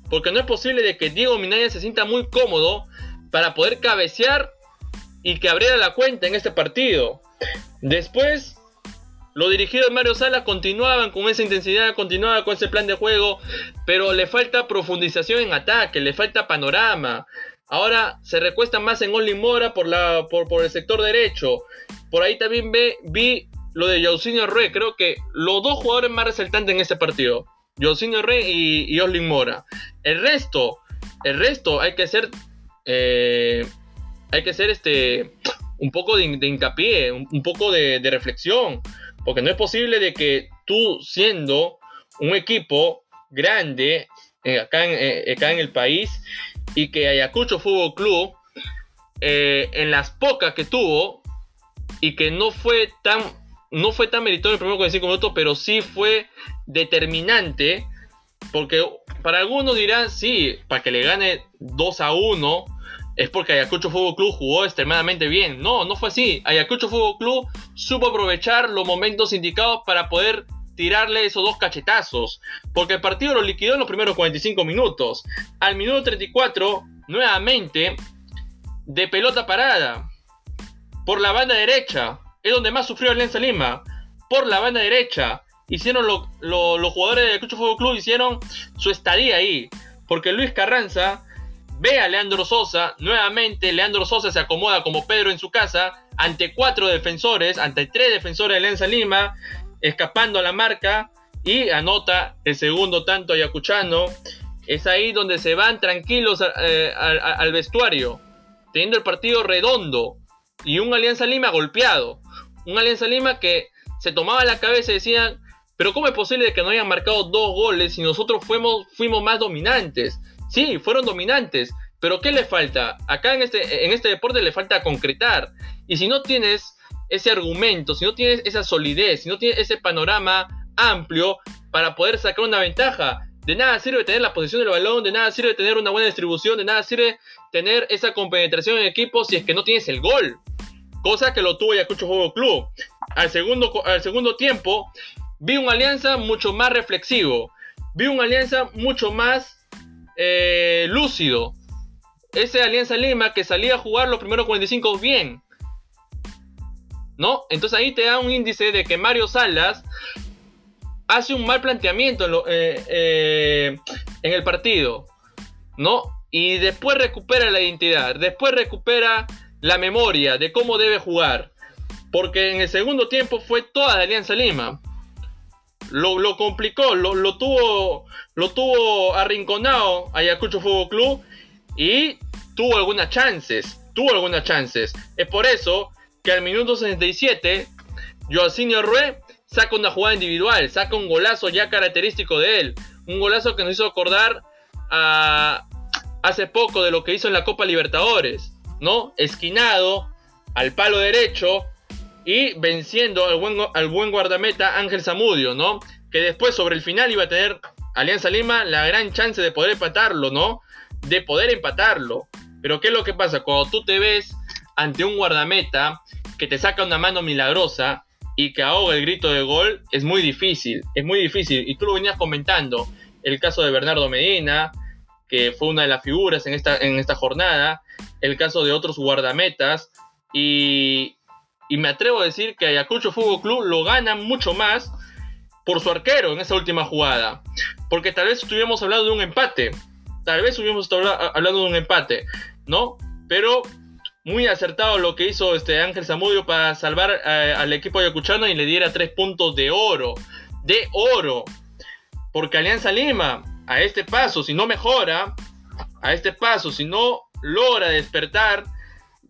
Porque no es posible de que Diego Minaya se sienta muy cómodo para poder cabecear y que abriera la cuenta en este partido. Después, los dirigidos de Mario Salas continuaban con esa intensidad, continuaban con ese plan de juego, pero le falta profundización en ataque, le falta panorama. Ahora se recuesta más en Only Mora por, la, por, por el sector derecho. Por ahí también ve, vi lo de Jausinho Rey. Creo que los dos jugadores más resaltantes en este partido. Jausinho Rey y, y Oslin Mora. El resto, el resto hay que ser eh, hay que hacer este, un poco de, hincapié, un, poco de, reflexión, porque no es posible de que tú siendo un equipo grande eh, acá, en, eh, acá, en, el país y que Ayacucho Fútbol Club, en las pocas que tuvo y que no fue tan no fue tan meritorio el primero con 5 minutos, pero sí fue determinante, porque para algunos dirán, sí, para que le gane 2 a 1, es porque Ayacucho Fútbol Club jugó extremadamente bien. No, no fue así. Ayacucho Fútbol Club supo aprovechar los momentos indicados para poder tirarle esos dos cachetazos. Porque el partido lo liquidó en los primeros 45 minutos. Al minuto 34, nuevamente, de pelota parada. Por la banda derecha. Es donde más sufrió Alianza Lima. Por la banda derecha. Hicieron los jugadores de Ayacucho Fútbol Club hicieron su estadía ahí. Porque Luis Carranza Ve a Leandro Sosa, nuevamente Leandro Sosa se acomoda como Pedro en su casa, ante cuatro defensores, ante tres defensores de Lenza Lima, escapando a la marca y anota el segundo tanto ayacuchano. Es ahí donde se van tranquilos eh, al, vestuario, teniendo el partido redondo y un Alianza Lima golpeado. Un Alianza Lima que se tomaba la cabeza y decían, pero ¿cómo es posible que no hayan marcado dos goles si nosotros fuimos más dominantes? Sí, fueron dominantes, pero ¿qué le falta? Acá en este, en este deporte le falta concretar. Y si no tienes ese argumento, si no tienes esa solidez, si no tienes ese panorama amplio para poder sacar una ventaja, de nada sirve tener la posición del balón, de nada sirve tener una buena distribución, de nada sirve tener esa compenetración en equipo si es que no tienes el gol. Cosa que lo tuvo Yacucho Juego Club. Al segundo, al segundo tiempo, vi una alianza mucho más reflexivo. Vi una alianza mucho más eh, lúcido. Ese Alianza Lima que salía a jugar los primeros 45 bien. ¿No? Entonces ahí te da un índice de que Mario Salas hace un mal planteamiento en, eh, eh, en el partido. ¿No? y después recupera la identidad, después recupera la memoria de cómo debe jugar. Porque en el segundo tiempo fue toda Alianza Lima. Lo, complicó, lo, lo, tuvo, lo tuvo arrinconado Ayacucho Fútbol Club y tuvo algunas chances, tuvo algunas chances. Es por eso que al minuto 67, Joaquín Rue saca una jugada individual, saca un golazo ya característico de él. Un golazo que nos hizo acordar hace poco de lo que hizo en la Copa Libertadores, ¿no? Esquinado al palo derecho y venciendo al buen, al buen guardameta Ángel Zamudio, ¿no? Que después sobre el final iba a tener Alianza Lima la gran chance de poder empatarlo, ¿no? De poder empatarlo. Pero ¿qué es lo que pasa? Cuando tú te ves ante un guardameta que te saca una mano milagrosa y que ahoga el grito de gol, es muy difícil, es muy difícil. Y tú lo venías comentando, el caso de Bernardo Medina, que fue una de las figuras en esta, en esta jornada, el caso de otros guardametas, y, y me atrevo a decir que Ayacucho Fútbol Club lo gana mucho más por su arquero en esa última jugada, porque tal vez estuviéramos hablando de un empate, tal vez estuviéramos hablando de un empate, ¿no? Pero muy acertado lo que hizo este Ángel Zamudio para salvar eh, al equipo ayacuchano y le diera tres puntos de oro, de oro, porque Alianza Lima a este paso, si no mejora, a este paso, si no logra despertar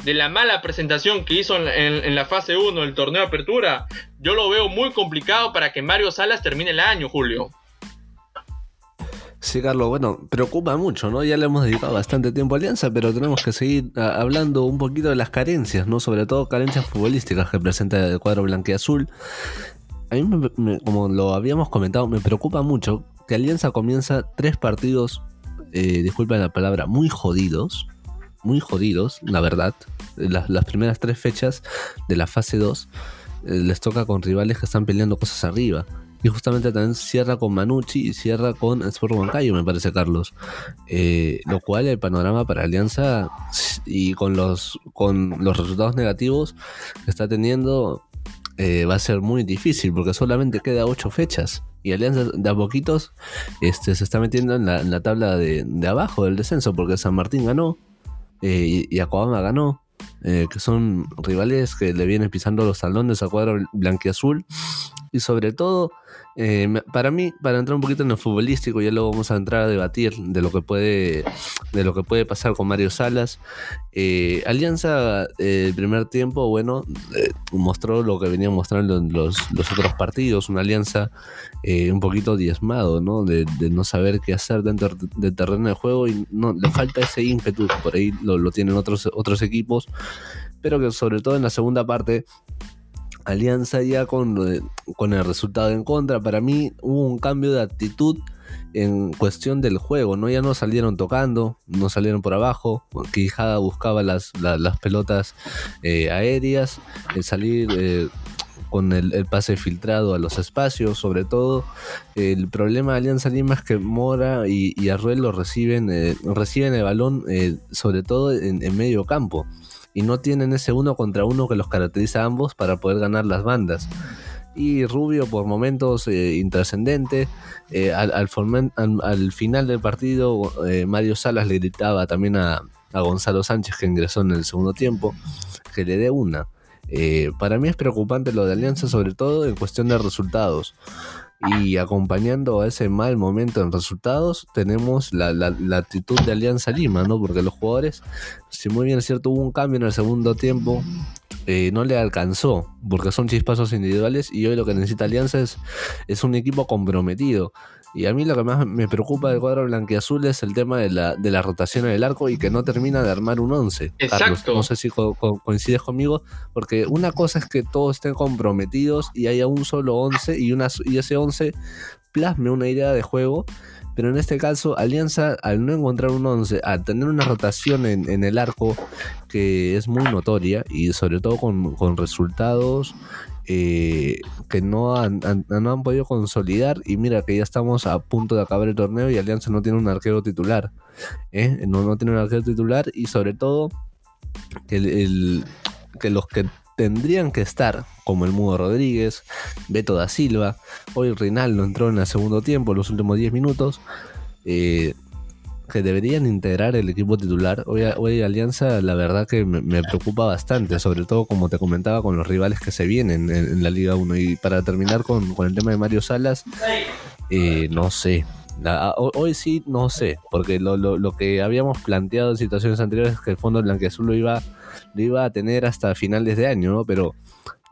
de la mala presentación que hizo en, la fase 1 del torneo de apertura, yo lo veo muy complicado para que Mario Salas termine el año, Julio. Sí, Carlos, bueno, preocupa mucho, ¿no? Ya le hemos dedicado bastante tiempo a Alianza, pero tenemos que seguir ah, hablando un poquito de las carencias, ¿no? Sobre todo carencias futbolísticas que presenta el cuadro blanqueazul. A mí, como lo habíamos comentado, me preocupa mucho que Alianza comienza tres partidos, eh, disculpen la palabra, muy jodidos. Muy jodidos, la verdad. Las, primeras tres fechas de la fase 2 eh, les toca con rivales que están peleando cosas arriba. Y justamente también cierra con Manucci y cierra con Sport Huancayo, me parece, Carlos. Eh, lo cual el panorama para Alianza y con los, con los resultados negativos que está teniendo va a ser muy difícil porque solamente queda ocho fechas. Y Alianza de a poquitos este, se está metiendo en la, tabla de, abajo del descenso, porque San Martín ganó eh, y, Acobama ganó, eh, que son rivales que le vienen pisando los talones a cuadro blanquiazul. Y sobre todo, eh, para mí, para entrar un poquito en lo futbolístico, ya luego vamos a entrar a debatir de lo que puede, de lo que puede pasar con Mario Salas. Eh, Alianza, eh, el primer tiempo, bueno, mostró lo que venía mostrando en los, otros partidos, una alianza un poquito diezmado, ¿no? De, no saber qué hacer dentro del terreno de juego y no le falta ese ímpetu, por ahí lo, lo tienen otros, otros equipos, pero que sobre todo en la segunda parte Alianza ya con, con el resultado en contra. Para mí hubo un cambio de actitud en cuestión del juego, ¿no? Ya no salieron tocando, no salieron por abajo, Quijada buscaba las, las, pelotas eh, aéreas, el salir eh, con el, pase filtrado a los espacios, sobre todo. El problema de Alianza Lima es que Mora y, y Arruel lo reciben, eh, reciben el balón, sobre todo en, en medio campo y no tienen ese uno contra uno que los caracteriza a ambos para poder ganar las bandas. Y Rubio por momentos eh, intrascendente. Eh, al, final del partido, eh, Mario Salas le gritaba también a, a, Gonzalo Sánchez, que ingresó en el segundo tiempo, que le dé una. para mí es preocupante lo de Alianza, sobre todo en cuestión de resultados. Y acompañando a ese mal momento en resultados, tenemos la, la, actitud de Alianza Lima, ¿no? Porque los jugadores, si muy bien es cierto, hubo un cambio en el segundo tiempo, eh, no le alcanzó, porque son chispazos individuales y hoy lo que necesita Alianza es, es un equipo comprometido. Y a mí lo que más me preocupa del cuadro blanquiazul es el tema de la, de la rotación en el arco y que no termina de armar un 11. Exacto. no sé si coincides conmigo, porque una cosa es que todos estén comprometidos y haya un solo 11 y, una, y ese 11 plasme una idea de juego. Pero en este caso, Alianza, al no encontrar un 11, al tener una rotación en, el arco que es muy notoria y sobre todo con, con resultados eh, que no han, no han podido consolidar y mira que ya estamos a punto de acabar el torneo y Alianza no tiene un arquero titular. ¿eh? No, no tiene un arquero titular y sobre todo que, los que tendrían que estar, como el Mudo Rodríguez, Beto da Silva, hoy Rinaldo entró en el segundo tiempo, los últimos 10 minutos, eh, que deberían integrar el equipo titular. Hoy, hoy Alianza, la verdad que me, preocupa bastante, sobre todo como te comentaba, con los rivales que se vienen en, la Liga 1. Y para terminar con, el tema de Mario Salas, eh, no sé. hoy, sí, no sé, porque lo, lo, que habíamos planteado en situaciones anteriores es que el Fondo Blanqueazul lo iba, lo iba a tener hasta finales de año, ¿no? Pero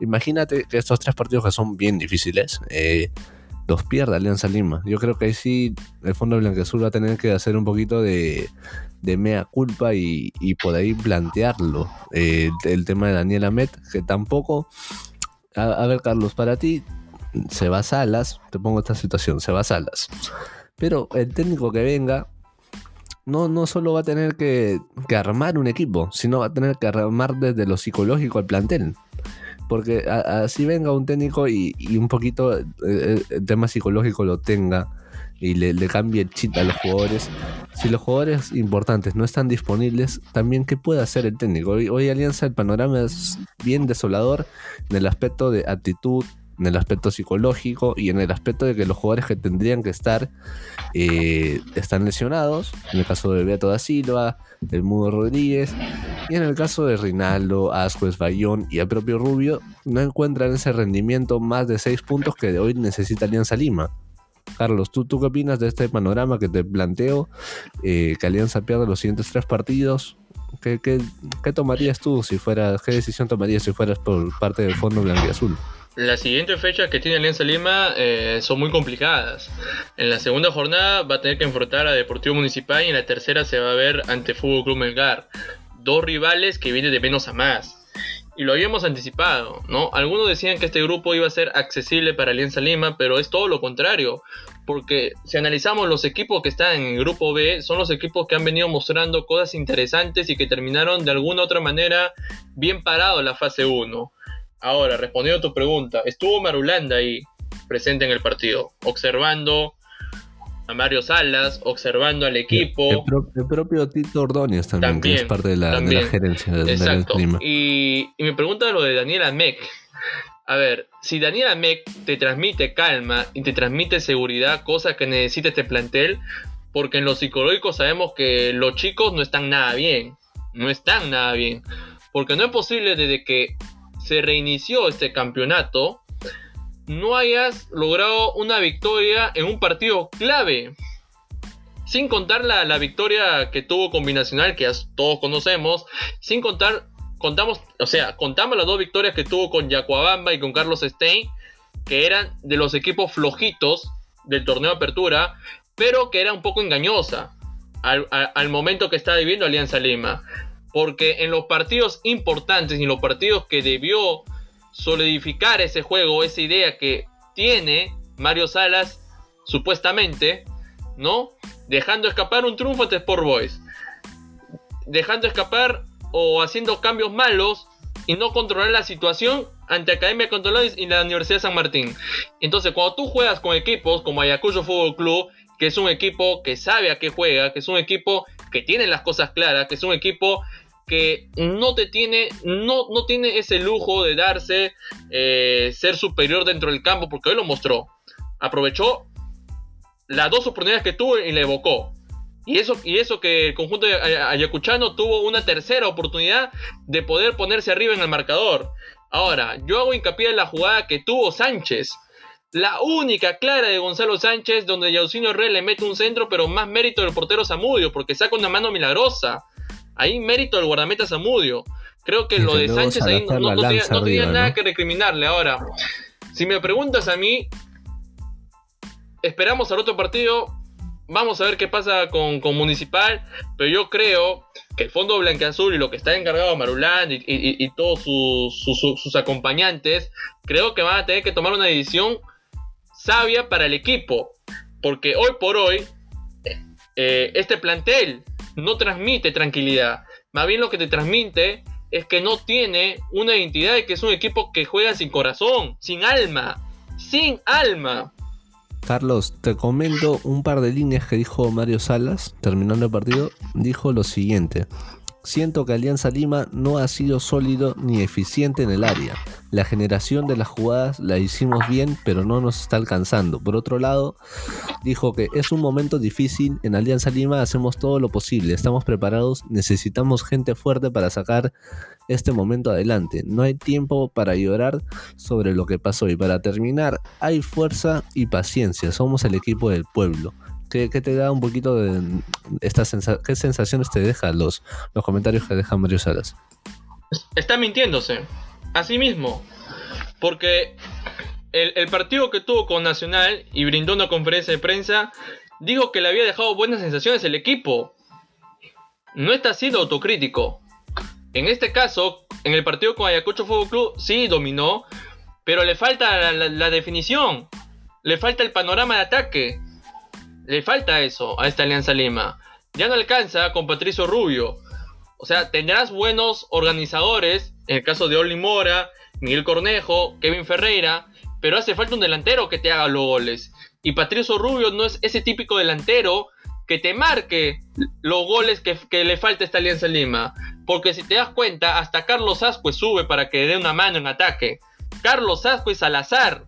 imagínate que estos tres partidos que son bien difíciles, eh, los pierda Alianza Lima. Yo creo que ahí sí el Fondo Blanqueazul va a tener que hacer un poquito de, mea culpa y, por ahí plantearlo. Eh, el tema de Daniel Amet, que tampoco... A, ver, Carlos, para ti se va a Salas, te pongo esta situación, se va a Salas. Pero el técnico que venga no, no solo va a tener que, que, armar un equipo, sino va a tener que armar desde lo psicológico al plantel. Porque así venga un técnico y, un poquito eh, eh, el, tema psicológico lo tenga y le, cambie el chip a los jugadores. Si los jugadores importantes no están disponibles, también qué puede hacer el técnico. Hoy, hoy Alianza el panorama es bien desolador en el aspecto de actitud, en el aspecto psicológico y en el aspecto de que los jugadores que tendrían que estar eh, están lesionados. En el caso de Beato da Silva, el Mudo Rodríguez, y en el caso de Rinaldo, Ascuez, Bayón y el propio Rubio, no encuentran ese rendimiento más de 6 puntos que de hoy necesita Alianza Lima. Carlos, ¿tú, ¿tú qué opinas de este panorama que te planteo? Eh, que Alianza pierde los siguientes tres partidos. ¿Qué, qué, qué tomarías tú si fueras, qué decisión tomarías si fueras por parte del Fondo Blanquiazul? Las siguientes fechas que tiene Alianza Lima eh, son muy complicadas. En la segunda jornada va a tener que enfrentar a Deportivo Municipal y en la tercera se va a ver ante Fútbol Club Melgar. Dos rivales que vienen de menos a más. Y lo habíamos anticipado, ¿no? Algunos decían que este grupo iba a ser accesible para Alianza Lima, pero es todo lo contrario. Porque si analizamos los equipos que están en el grupo B, son los equipos que han venido mostrando cosas interesantes y que terminaron de alguna u otra manera bien parados la fase 1. Ahora, respondiendo a tu pregunta, estuvo Marulanda ahí presente en el partido, observando a Mario Salas, observando al equipo. El, propio Tito Ordóñez también, que es parte de la, gerencia de, Exacto. y, y me pregunta lo de Daniel Amec. A ver, si Daniel Amec te transmite calma y te transmite seguridad, cosa que necesita este plantel, porque en lo psicológico sabemos que los chicos no están nada bien. No están nada bien. Porque no es posible desde que se reinició este campeonato, no hayas logrado una victoria en un partido clave. Sin contar la, victoria que tuvo combinacional, que todos conocemos, sin contar, contamos, o sea, contamos las dos victorias que tuvo con Yacuabamba y con Carlos Stein, que eran de los equipos flojitos del torneo de apertura, pero que era un poco engañosa al, al momento que está viviendo Alianza Lima. Porque en los partidos importantes y los partidos que debió solidificar ese juego, esa idea que tiene Mario Salas, supuestamente, ¿no? Dejando escapar un triunfo ante Sport Boys. Dejando escapar o haciendo cambios malos y no controlar la situación ante Academia Controladores y la Universidad de San Martín. Entonces, cuando tú juegas con equipos como Ayacucho Fútbol Club, que es un equipo que sabe a qué juega, que es un equipo que tiene las cosas claras, que es un equipo que no te tiene, no, no tiene ese lujo de darse eh, ser superior dentro del campo, porque hoy lo mostró. Aprovechó las dos oportunidades que tuvo y le evocó. Y eso, y eso que el conjunto ayacuchano tuvo una tercera oportunidad de poder ponerse arriba en el marcador. Ahora, yo hago hincapié en la jugada que tuvo Sánchez. La única clara de Gonzalo Sánchez, donde Yaucinio Rey le mete un centro, pero más mérito del portero Zamudio, porque saca una mano milagrosa. Ahí mérito del guardameta Zamudio. Creo que lo de Sánchez ahí no, tenía, nada que recriminarle. Ahora, si me preguntas a mí, esperamos al otro partido. Vamos a ver qué pasa con, Municipal. Pero yo creo que el Fondo Blanqueazul y lo que está encargado Marulán y, todos sus, acompañantes, creo que van a tener que tomar una decisión sabia para el equipo. Porque hoy por hoy, eh, este plantel no transmite tranquilidad. Más bien lo que te transmite es que no tiene una identidad y que es un equipo que juega sin corazón, sin alma, sin alma. Carlos, te comento un par de líneas que dijo Mario Salas terminando el partido. Dijo lo siguiente. Siento que Alianza Lima no ha sido sólido ni eficiente en el área. la generación de las jugadas la hicimos bien, pero no nos está alcanzando. Por otro lado, dijo que es un momento difícil, en Alianza Lima hacemos todo lo posible, estamos preparados, necesitamos gente fuerte para sacar este momento adelante. No hay tiempo para llorar sobre lo que pasó y para terminar, hay fuerza y paciencia, somos el equipo del pueblo. ¿Qué, te da un poquito de esta sensación? ¿Qué sensaciones te dejan los, los comentarios que deja Mario Salas? Está mintiéndose. Así mismo. Porque el, el, partido que tuvo con Nacional y brindó una conferencia de prensa, dijo que le había dejado buenas sensaciones el equipo. No está siendo autocrítico. En este caso, en el partido con Ayacucho Fútbol Club, sí dominó, pero le falta la definición. Le falta el panorama de ataque. Le falta eso a esta Alianza Lima. Ya no alcanza con Patricio Rubio. O sea, tendrás buenos organizadores, en el caso de Oli Mora, Miguel Cornejo, Kevin Ferreira, pero hace falta un delantero que te haga los goles. Y Patricio Rubio no es ese típico delantero que te marque los goles que, le falta a esta Alianza Lima. Porque si te das cuenta, hasta Carlos Ascue sube para que dé una mano en ataque. Carlos Ascue Salazar.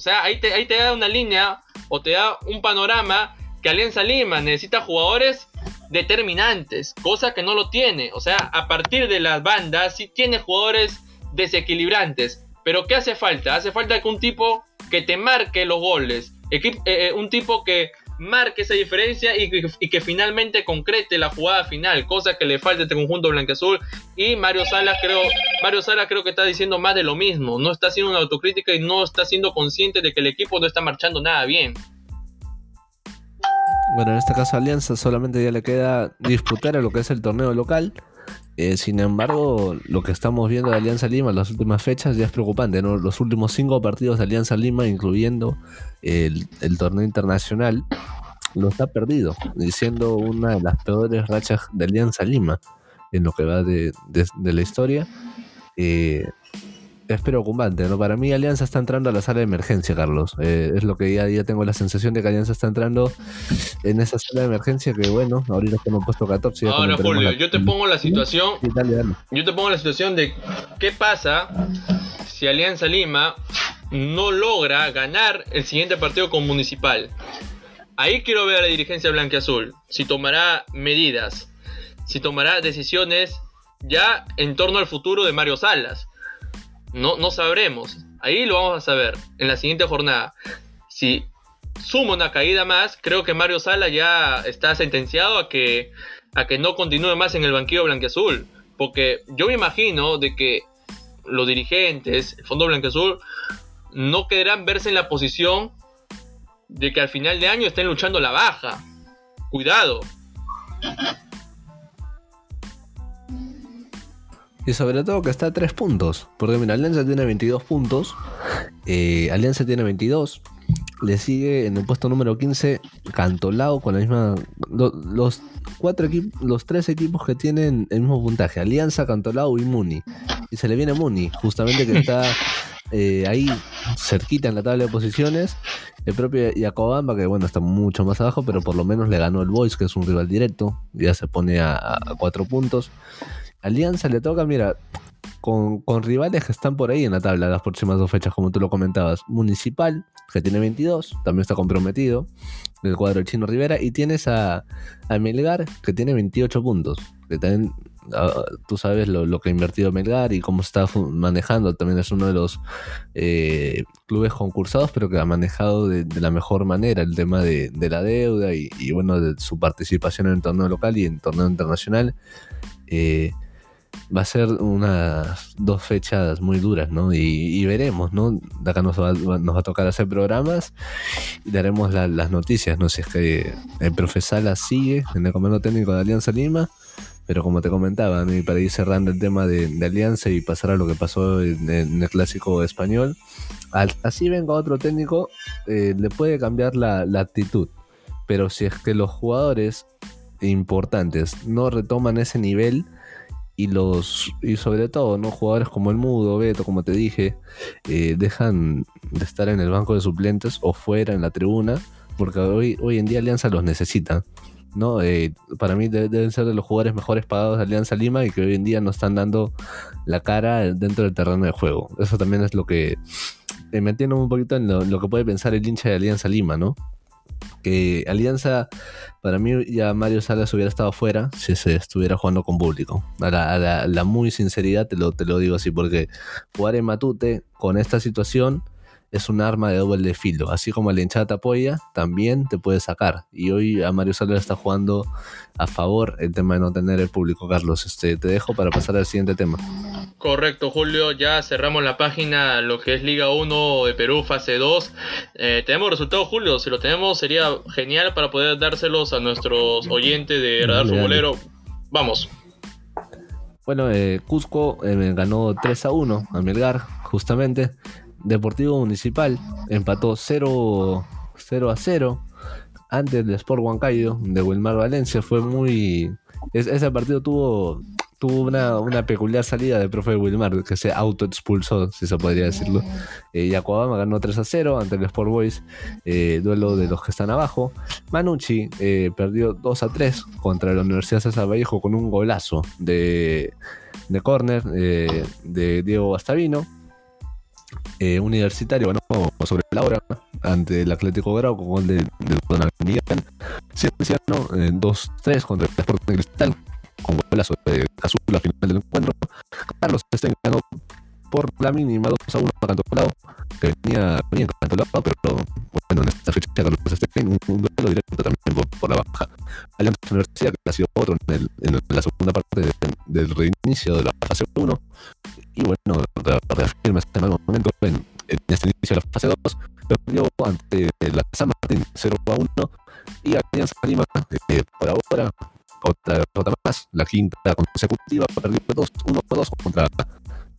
O sea, ahí te, ahí te da una línea o te da un panorama que Alianza Lima necesita jugadores determinantes, cosa que no lo tiene. O sea, a partir de las bandas sí tiene jugadores desequilibrantes. Pero ¿qué hace falta? Hace falta que un tipo que te marque los goles, eh, eh, un tipo que marque esa diferencia y que, finalmente concrete la jugada final, cosa que le falta a este conjunto blanqueazul. Y Mario Sala creo, Mario Sala creo que está diciendo más de lo mismo, no está haciendo una autocrítica y no está siendo consciente de que el equipo no está marchando nada bien. Bueno, en este caso Alianza solamente ya le queda disputar a lo que es el torneo local. Eh, sin embargo, lo que estamos viendo de Alianza Lima en las últimas fechas ya es preocupante. Los últimos cinco partidos de Alianza Lima, incluyendo el, torneo internacional, lo está perdido, siendo una de las peores rachas de Alianza Lima en lo que va de, la historia. Eh, es preocupante, ¿no? Para mí Alianza está entrando a la sala de emergencia, Carlos. Eh, es lo que ya, ya tengo la sensación de que Alianza está entrando en esa sala de emergencia que, bueno, ahorita hemos puesto 14. Ahora, Julio, yo te pongo la situación... Yo te pongo la situación de qué pasa si Alianza Lima no logra ganar el siguiente partido con Municipal. Ahí quiero ver a la dirigencia blanqueazul. Si tomará medidas, si tomará decisiones ya en torno al futuro de Mario Salas no, no sabremos. Ahí lo vamos a saber en la siguiente jornada. Si suma una caída más, creo que Mario Sala ya está sentenciado a que, a que no continúe más en el banquillo blanqueazul. Porque yo me imagino de que los dirigentes, el Fondo Blanqueazul, no querrán verse en la posición de que al final de año estén luchando la baja. Cuidado. Y sobre todo que está a 3 puntos. Porque mira, Alianza tiene 22 puntos. Eh, Alianza tiene 22. Le sigue en el puesto número 15 Cantolao con la misma. los cuatro equipos, los tres equipos que tienen el mismo puntaje: Alianza, Cantolao y Muni. Y se le viene Muni, justamente que está eh, ahí cerquita en la tabla de posiciones. El propio Yacobamba, que bueno, está mucho más abajo, pero por lo menos le ganó el Boys, que es un rival directo. Ya se pone a, a cuatro puntos. Alianza le toca, mira, con, rivales que están por ahí en la tabla las próximas dos fechas, como tú lo comentabas. Municipal, que tiene 22, también está comprometido, el cuadro Chino Rivera, y tienes a, Melgar, que tiene 28 puntos, que también ah, tú sabes lo, que ha invertido Melgar y cómo está manejando, también es uno de los eh, clubes concursados, pero que ha manejado de, la mejor manera el tema de, la deuda y, y, bueno, de su participación en el torneo local y en el torneo internacional. Eh, va a ser unas dos fechas muy duras, ¿no? Y, veremos, ¿no? De acá nos va, nos va, a tocar hacer programas y daremos las noticias, ¿no? Si es que el profesor sigue en el comando técnico de Alianza Lima, pero como te comentaba, ¿no? y para ir cerrando el tema de, Alianza y pasar a lo que pasó en, el clásico español, así venga otro técnico, eh, le puede cambiar la actitud, pero si es que los jugadores importantes no retoman ese nivel, y los y sobre todo no jugadores como el Mudo, Beto, como te dije, eh, dejan de estar en el banco de suplentes o fuera en la tribuna, porque hoy, hoy en día Alianza los necesita. ¿no? Eh, para mí deben ser de los jugadores mejores pagados de Alianza Lima y que hoy en día no están dando la cara dentro del terreno de juego. Eso también es lo que me entiendo un poquito en lo, que puede pensar el hincha de Alianza Lima, ¿no? Que Alianza, para mí ya Mario Salas hubiera estado fuera si se estuviera jugando con público. A la, muy sinceridad te lo, te lo digo así, porque jugar en Matute con esta situación es un arma de doble filo. Así como el hinchada te apoya, también te puede sacar. Y hoy a Mario Salas está jugando a favor el tema de no tener el público. Carlos, este, te dejo para pasar al siguiente tema. Correcto, Julio. Ya cerramos la página, lo que es Liga 1 de Perú, fase 2. Eh, tenemos resultados, Julio. Si lo tenemos, sería genial para poder dárselos a nuestros oyentes de Radar Futbolero. Vamos. Bueno, eh, Cusco eh, ganó 3 a 1 a Melgar, justamente. Deportivo Municipal empató 0, 0 a 0 antes del Sport Huancayo de Wilmar Valencia. Fue muy. ese partido tuvo, tuvo una, peculiar salida del profe Wilmar, que se autoexpulsó, si se podría decirlo. Eh, Yacuabama ganó 3 a 0 ante el Sport Boys, eh, duelo de los que están abajo. Manucci eh, perdió 2 a 3 contra la Universidad César Vallejo con un golazo de, de córner eh, de Diego Bastavino. Eh, universitario ganó sobre la hora ante el Atlético Grau con gol de, de Miguel. Cienciano 2-3 eh, contra el Sporting Cristal con golazo de Azul a final del encuentro. Carlos Estén ganó por la mínima 2 a 1 a Cantolao, que venía bien Cantolao, pero bueno, en esta fecha Carlos Estén un, un duelo directo también por, la baja. Alianza Universidad, que ha sido otro en, el, en la segunda parte del reinicio de la fase 1. Y bueno, reafirma en algún momento en, en este inicio de la fase 2, perdió ante la San Martín 0 a 1 y Alianza Lima, eh, por ahora, otra derrota más, la quinta consecutiva, perdió 2 1 2 contra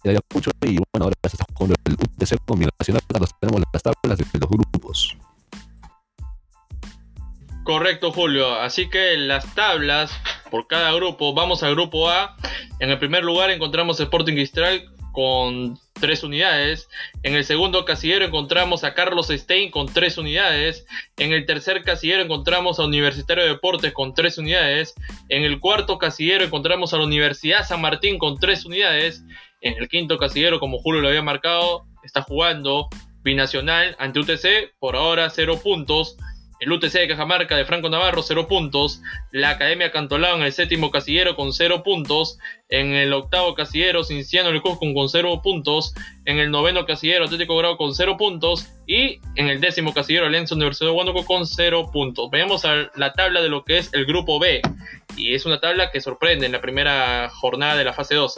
y bueno, ahora se el UTC combinacional, tenemos las tablas de los grupos. Correcto, Julio. Así que las tablas por cada grupo, vamos al grupo A. En el primer lugar encontramos Sporting Cristal con 3 unidades. En el segundo casillero encontramos a Carlos Stein con 3 unidades. En el tercer casillero encontramos a Universitario de Deportes con 3 unidades. En el cuarto casillero encontramos a la Universidad San Martín con 3 unidades. En el quinto casillero, como Julio lo había marcado, está jugando Binacional ante UTC, por ahora 0 puntos. El UTC de Cajamarca de Franco Navarro, 0 puntos. La Academia Cantolao en el séptimo casillero con 0 puntos. En el octavo casillero, Cinciano Lecusco con 0 puntos. En el noveno casillero, Atlético Grado con 0 puntos. Y en el décimo casillero, Alianza Universidad de Huánuco con 0 puntos. Veamos la tabla de lo que es el grupo B. Y es una tabla que sorprende en la primera jornada de la fase 2.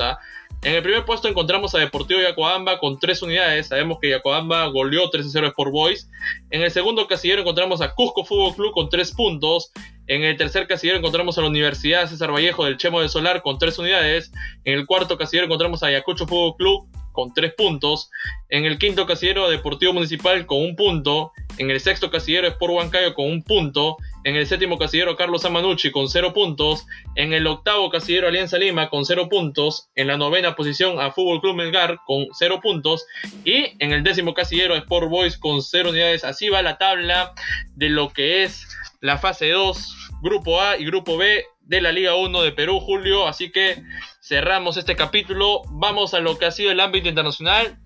En el primer puesto encontramos a Deportivo Yacoamba con 3 unidades. Sabemos que Yacoamba goleó 3-0 Sport Boys. En el segundo casillero encontramos a Cusco Fútbol Club con 3 puntos. En el tercer casillero encontramos a la Universidad César Vallejo del Chemo de Solar con 3 unidades. En el cuarto casillero encontramos a Ayacucho Fútbol Club con 3 puntos. En el quinto casillero Deportivo Municipal con 1 punto. En el sexto casillero Sport Huancayo con 1 punto. En el séptimo casillero Carlos Amanucci con 0 puntos. En el octavo casillero Alianza Lima con 0 puntos. En la novena posición a Fútbol Club Melgar con 0 puntos. Y en el décimo casillero Sport Boys con 0 unidades. Así va la tabla de lo que es la fase 2, Grupo A y Grupo B de la Liga 1 de Perú, Julio. Así que cerramos este capítulo. Vamos a lo que ha sido el ámbito internacional,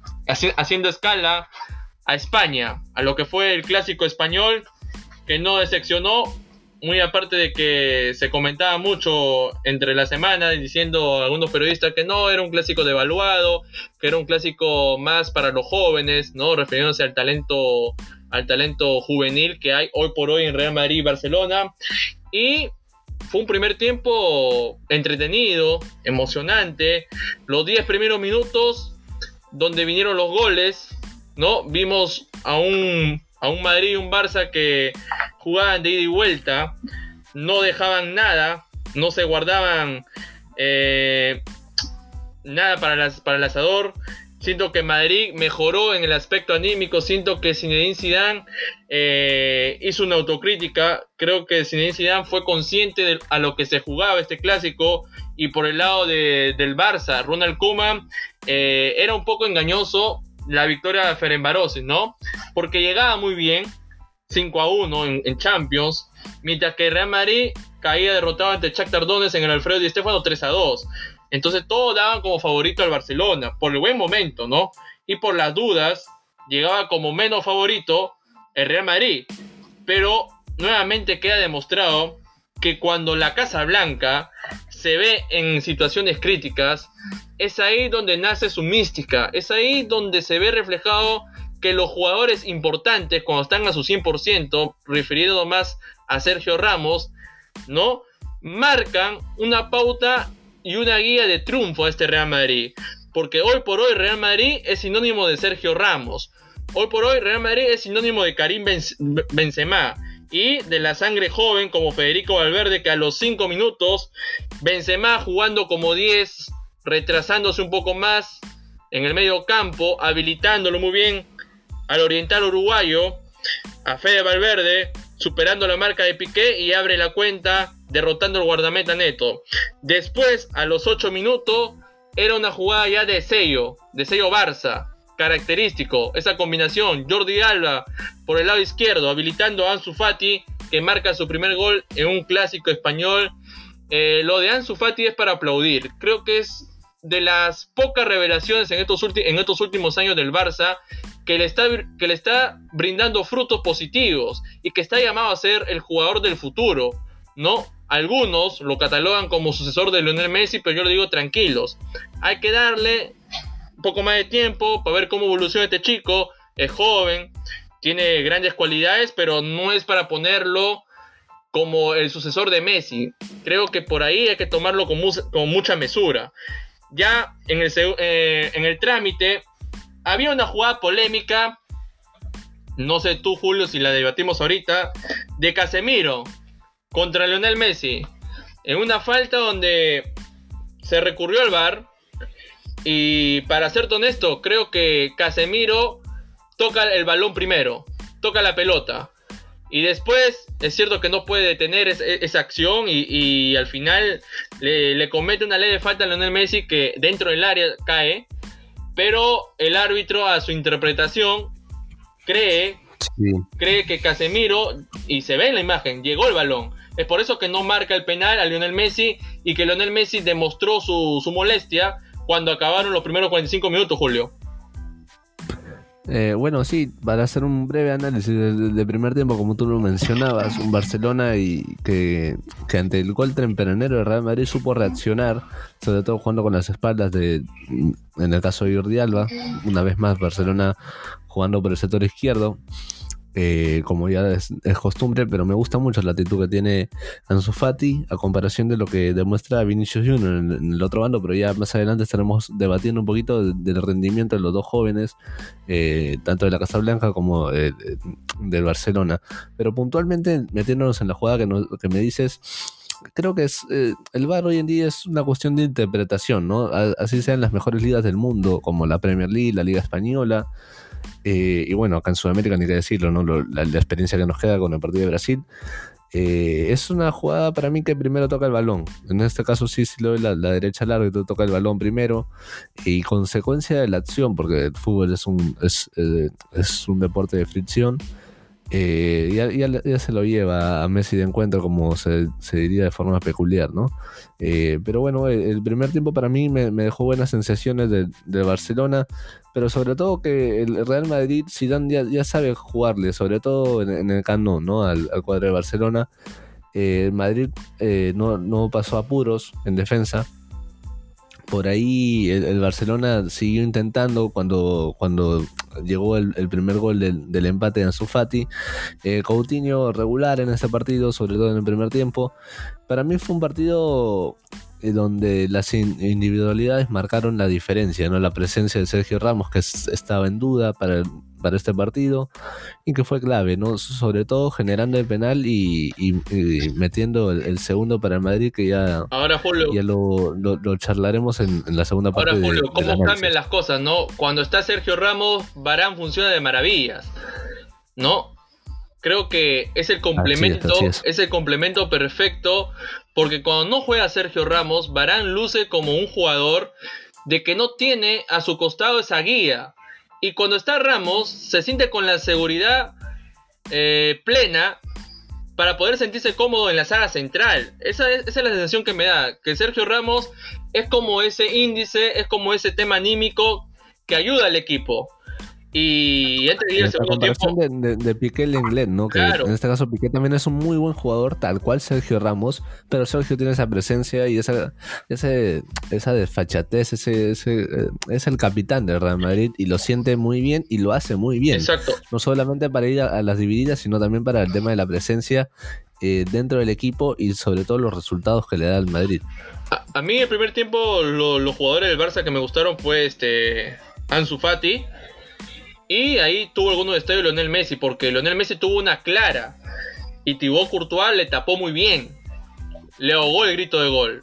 haciendo escala a España, a lo que fue el clásico español que no decepcionó, muy aparte de que se comentaba mucho entre la semana diciendo algunos periodistas que no era un clásico devaluado, que era un clásico más para los jóvenes, ¿no? Refiriéndose al talento al talento juvenil que hay hoy por hoy en Real Madrid y Barcelona. Y fue un primer tiempo entretenido, emocionante. Los 10 primeros minutos donde vinieron los goles, ¿no? Vimos a un a un Madrid y un Barça que jugaban de ida y vuelta, no dejaban nada, no se guardaban eh, nada para, las, para el asador. Siento que Madrid mejoró en el aspecto anímico. Siento que Zinedine Zidane eh, hizo una autocrítica. Creo que Zinedine Zidane fue consciente de a lo que se jugaba este clásico. Y por el lado del Barça, Ronald Koeman eh, era un poco engañoso la victoria de Ferenbarosis, ¿no? Porque llegaba muy bien, 5 a 1 en, Champions, mientras que Real Madrid caía derrotado ante Chuck Tardones en el Alfredo Di Stefano 3 a 2. Entonces todos daban como favorito al Barcelona, por el buen momento, ¿no? Y por las dudas, llegaba como menos favorito el Real Madrid. Pero nuevamente queda demostrado que cuando la Casa Blanca se ve en situaciones críticas, es ahí donde nace su mística, es ahí donde se ve reflejado que los jugadores importantes, cuando están a su 100%, referido más a Sergio Ramos, ¿no? Marcan una pauta y una guía de triunfo a este Real Madrid. Porque hoy por hoy Real Madrid es sinónimo de Sergio Ramos. Hoy por hoy Real Madrid es sinónimo de Karim Benzema y de la sangre joven como Federico Valverde que a los 5 minutos Benzema jugando como 10, retrasándose un poco más en el medio campo, habilitándolo muy bien al oriental uruguayo, a Fede Valverde, superando la marca de Piqué y abre la cuenta derrotando al guardameta neto. Después, a los 8 minutos, era una jugada ya de sello, de sello Barça característico, esa combinación, Jordi Alba por el lado izquierdo, habilitando a Ansu Fati, que marca su primer gol en un clásico español. Eh, lo de Ansu Fati es para aplaudir, creo que es de las pocas revelaciones en estos, en estos últimos años del Barça que le, está, que le está brindando frutos positivos y que está llamado a ser el jugador del futuro, ¿no? Algunos lo catalogan como sucesor de Lionel Messi, pero yo le digo tranquilos. Hay que darle un poco más de tiempo para ver cómo evoluciona este chico. Es joven, tiene grandes cualidades, pero no es para ponerlo como el sucesor de Messi. Creo que por ahí hay que tomarlo con, mucha mesura. Ya en el, eh, en el trámite había una jugada polémica, no sé tú Julio si la debatimos ahorita, de Casemiro contra Lionel Messi. En una falta donde se recurrió al VAR y para ser honesto, creo que Casemiro toca el balón primero, toca la pelota. Y después es cierto que no puede detener esa acción y, al final le, comete una ley de falta a Lionel Messi que dentro del área cae. Pero el árbitro a su interpretación cree, cree que Casemiro, y se ve en la imagen, llegó el balón. Es por eso que no marca el penal a Lionel Messi y que Lionel Messi demostró su, su molestia cuando acabaron los primeros 45 minutos, Julio. Eh, bueno, sí, para hacer un breve análisis del, primer tiempo, como tú lo mencionabas, un Barcelona y que, ante el gol tempranero de Real Madrid supo reaccionar, sobre todo jugando con las espaldas de, en el caso de Jordi Alba, una vez más Barcelona jugando por el sector izquierdo, eh, como ya es, costumbre, pero me gusta mucho la actitud que tiene Ansu Fati a comparación de lo que demuestra Vinicius Junior en, el otro bando, pero ya más adelante estaremos debatiendo un poquito del rendimiento de los dos jóvenes, eh, tanto de la Casa Blanca como eh, del Barcelona. Pero puntualmente, metiéndonos en la jugada que, que me dices, creo que es el bar hoy en día es una cuestión de interpretación, ¿no? Así sean las mejores ligas del mundo, como la Premier League, la Liga Española, eh, y bueno, acá en Sudamérica ni que decirlo, ¿no? la, experiencia que nos queda con el partido de Brasil. Eh, es una jugada para mí que primero toca el balón. En este caso sí, sí lo doy la, derecha larga tú toca el balón primero. Y consecuencia de la acción, porque el fútbol es un, es, eh, es un deporte de fricción. Eh, ya, se lo lleva a Messi de encuentro, como se, diría de forma peculiar, ¿no? Eh, pero bueno, el, primer tiempo para mí me, dejó buenas sensaciones de, Barcelona, pero sobre todo que el Real Madrid, Zidane ya, ya sabe jugarle, sobre todo en, el canon, ¿no? Al, cuadro de Barcelona. Eh, Madrid no, no pasó apuros en defensa por ahí el, Barcelona siguió intentando cuando, cuando llegó el, primer gol del, empate de Ansu Fati. Eh, Coutinho regular en ese partido, sobre todo en el primer tiempo. Para mí fue un partido donde las individualidades marcaron la diferencia, ¿no? La presencia de Sergio Ramos, que estaba en duda para, para este partido, y que fue clave, ¿no? Sobre todo generando el penal y, metiendo el, segundo para el Madrid, que ya, Ahora, ya lo, charlaremos en, la segunda parte. Ahora, Julio, ¿cómo cambian las cosas, no? Cuando está Sergio Ramos, Barán funciona de maravillas, ¿no? Creo que es el complemento, es el complemento perfecto porque cuando no juega Sergio Ramos, Barán luce como un jugador de que no tiene a su costado esa guía. Y cuando está Ramos, se siente con la seguridad eh, plena para poder sentirse cómodo en la saga central. Es, esa es la sensación que me da, que Sergio Ramos es como ese índice, es como ese tema anímico que ayuda al equipo. Y antes de ir al segundo tiempo. De, de, de, Piqué Lenglet, ¿no? Que en este caso Piqué también es un muy buen jugador, tal cual Sergio Ramos, pero Sergio tiene esa presencia y esa, ese, esa desfachatez, ese, ese, eh, es el capitán del Real Madrid y lo siente muy bien y lo hace muy bien. Exacto. No solamente para ir a, a las divididas, sino también para el tema de la presencia eh, dentro del equipo y sobre todo los resultados que le da al Madrid. A, a mí el primer tiempo lo, los jugadores del Barça que me gustaron fue este Ansu Fati y ahí tuvo algunos destellos de Lionel Messi, porque Lionel Messi tuvo una clara y Thibaut Courtois le tapó muy bien. Le ahogó el grito de gol.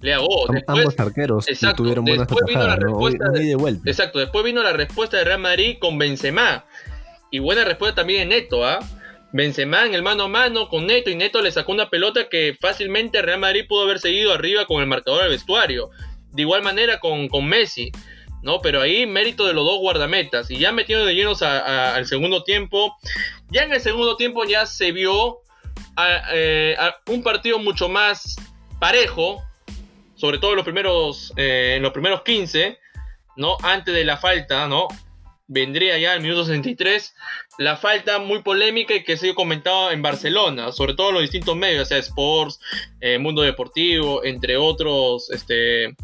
Le ahogó. Después, Ambos arqueros exacto, tuvieron buenas después vino la respuesta Hoy- hoy de, de vuelta. Exacto, después vino la respuesta de Real Madrid con Benzema. Y buena respuesta también de Neto, ¿ah? Benzema en el mano a mano con Neto y Neto le sacó una pelota que fácilmente Real Madrid pudo haber seguido arriba con el marcador del vestuario. De igual manera con, con Messi. ¿No? Pero ahí mérito de los dos guardametas. Y ya metiendo de llenos al segundo tiempo. Ya en el segundo tiempo ya se vio eh, un partido mucho más parejo. Sobre todo en los primeros, eh, en los primeros 15. ¿no? Antes de la falta, ¿no? Vendría ya el minuto 63 la falta muy polémica y que se ha comentado en Barcelona, sobre todo en los distintos medios, o sea, Sports, eh, Mundo Deportivo, entre otros, este,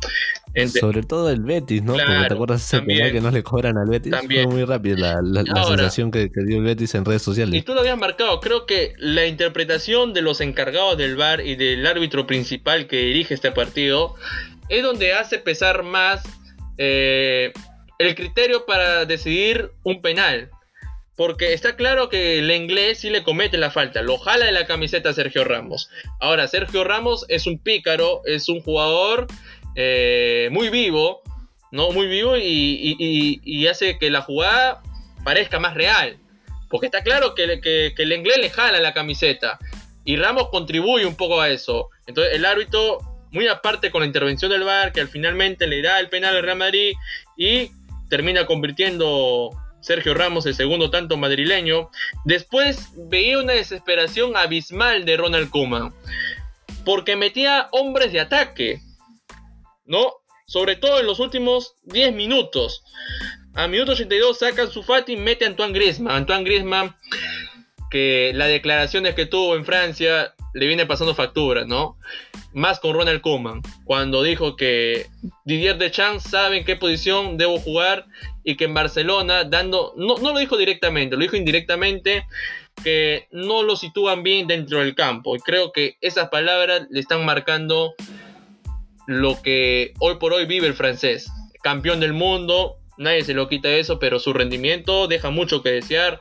Sobre todo el Betis, ¿no? Porque te acuerdas ese penal que no le cobran al Betis. También. Fue muy rápido la, la- la Ahora- sensación que, que dio el Betis en redes Y sociales. tú lo habías marcado, creo que la interpretación de los encargados del VAR y del árbitro principal que dirige este partido es donde hace pesar más eh, el criterio para decidir un penal. Porque está claro que el inglés sí le comete la falta, lo jala de la camiseta a Sergio Ramos. Ahora, Sergio Ramos es un pícaro, es un jugador eh, muy vivo, ¿no? Muy vivo y, hace que la jugada parezca más real. Porque está claro que el inglés le jala la camiseta. Y Ramos contribuye un poco a eso. Entonces el árbitro, muy aparte con la intervención del VAR, que al finalmente le da el penal al Real Madrid y termina convirtiendo Sergio Ramos el segundo tanto madrileño. Después veía una desesperación abismal de Ronald Koeman. Porque metía hombres de ataque. ¿No? Sobre todo en los últimos 10 minutos. A minuto 82 sacan su Fati y mete a Antoine Griezmann. Antoine Griezmann, que las declaraciones que tuvo en Francia le viene pasando factura, ¿no? Más con Ronald Koeman, cuando dijo que Didier Deschamps sabe en qué posición debo jugar y que en Barcelona, dando, no, no lo dijo directamente, lo dijo indirectamente, que no lo sitúan bien dentro del campo. Y creo que esas palabras le están marcando lo que hoy por hoy vive el francés. Campeón del mundo, nadie se lo quita eso, pero su rendimiento deja mucho que desear.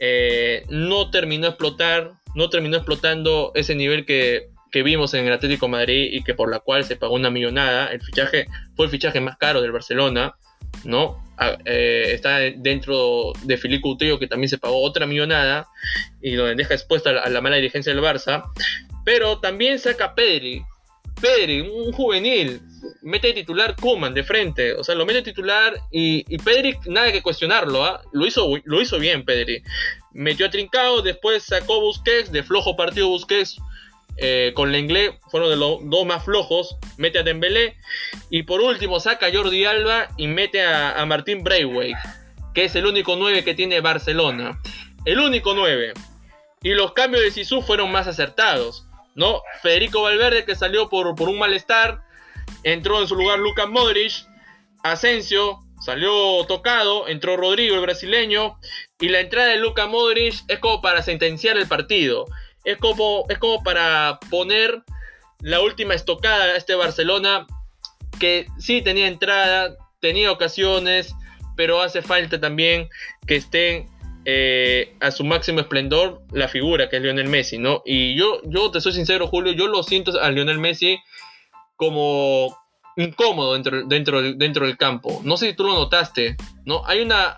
Eh, no terminó explotar, no terminó explotando ese nivel que, que vimos en el Atlético Madrid y que por la cual se pagó una millonada. El fichaje fue el fichaje más caro del Barcelona, ¿no? Ah, eh, está dentro de Filipe Coutinho que también se pagó otra millonada y donde deja expuesta a la, mala dirigencia del Barça. Pero también saca Pedri, Pedri, un juvenil, mete titular Kuman de frente, o sea, lo mete titular y, y Pedri, nada que cuestionarlo, ¿ah? lo, hizo, lo hizo bien Pedri. Metió a Trincao, después sacó Busquets, de flojo partido Busquets, eh, con Lenglet, fueron de los dos más flojos, mete a Dembélé, y por último saca a Jordi Alba y mete a, a Martín Braithwaite, que es el único 9 que tiene Barcelona. El único 9. Y los cambios de Sisu fueron más acertados. ¿No? Federico Valverde que salió por, por un malestar, entró en su lugar Lucas Modric, Asensio salió tocado, entró Rodrigo el brasileño y la entrada de Lucas Modric es como para sentenciar el partido, es como, es como para poner la última estocada a este Barcelona que sí tenía entrada, tenía ocasiones, pero hace falta también que estén eh, a su máximo esplendor la figura que es Lionel Messi, ¿no? Y yo, yo te soy sincero, Julio, yo lo siento a Lionel Messi como incómodo dentro, dentro, dentro del campo. No sé si tú lo notaste, ¿no? Hay una,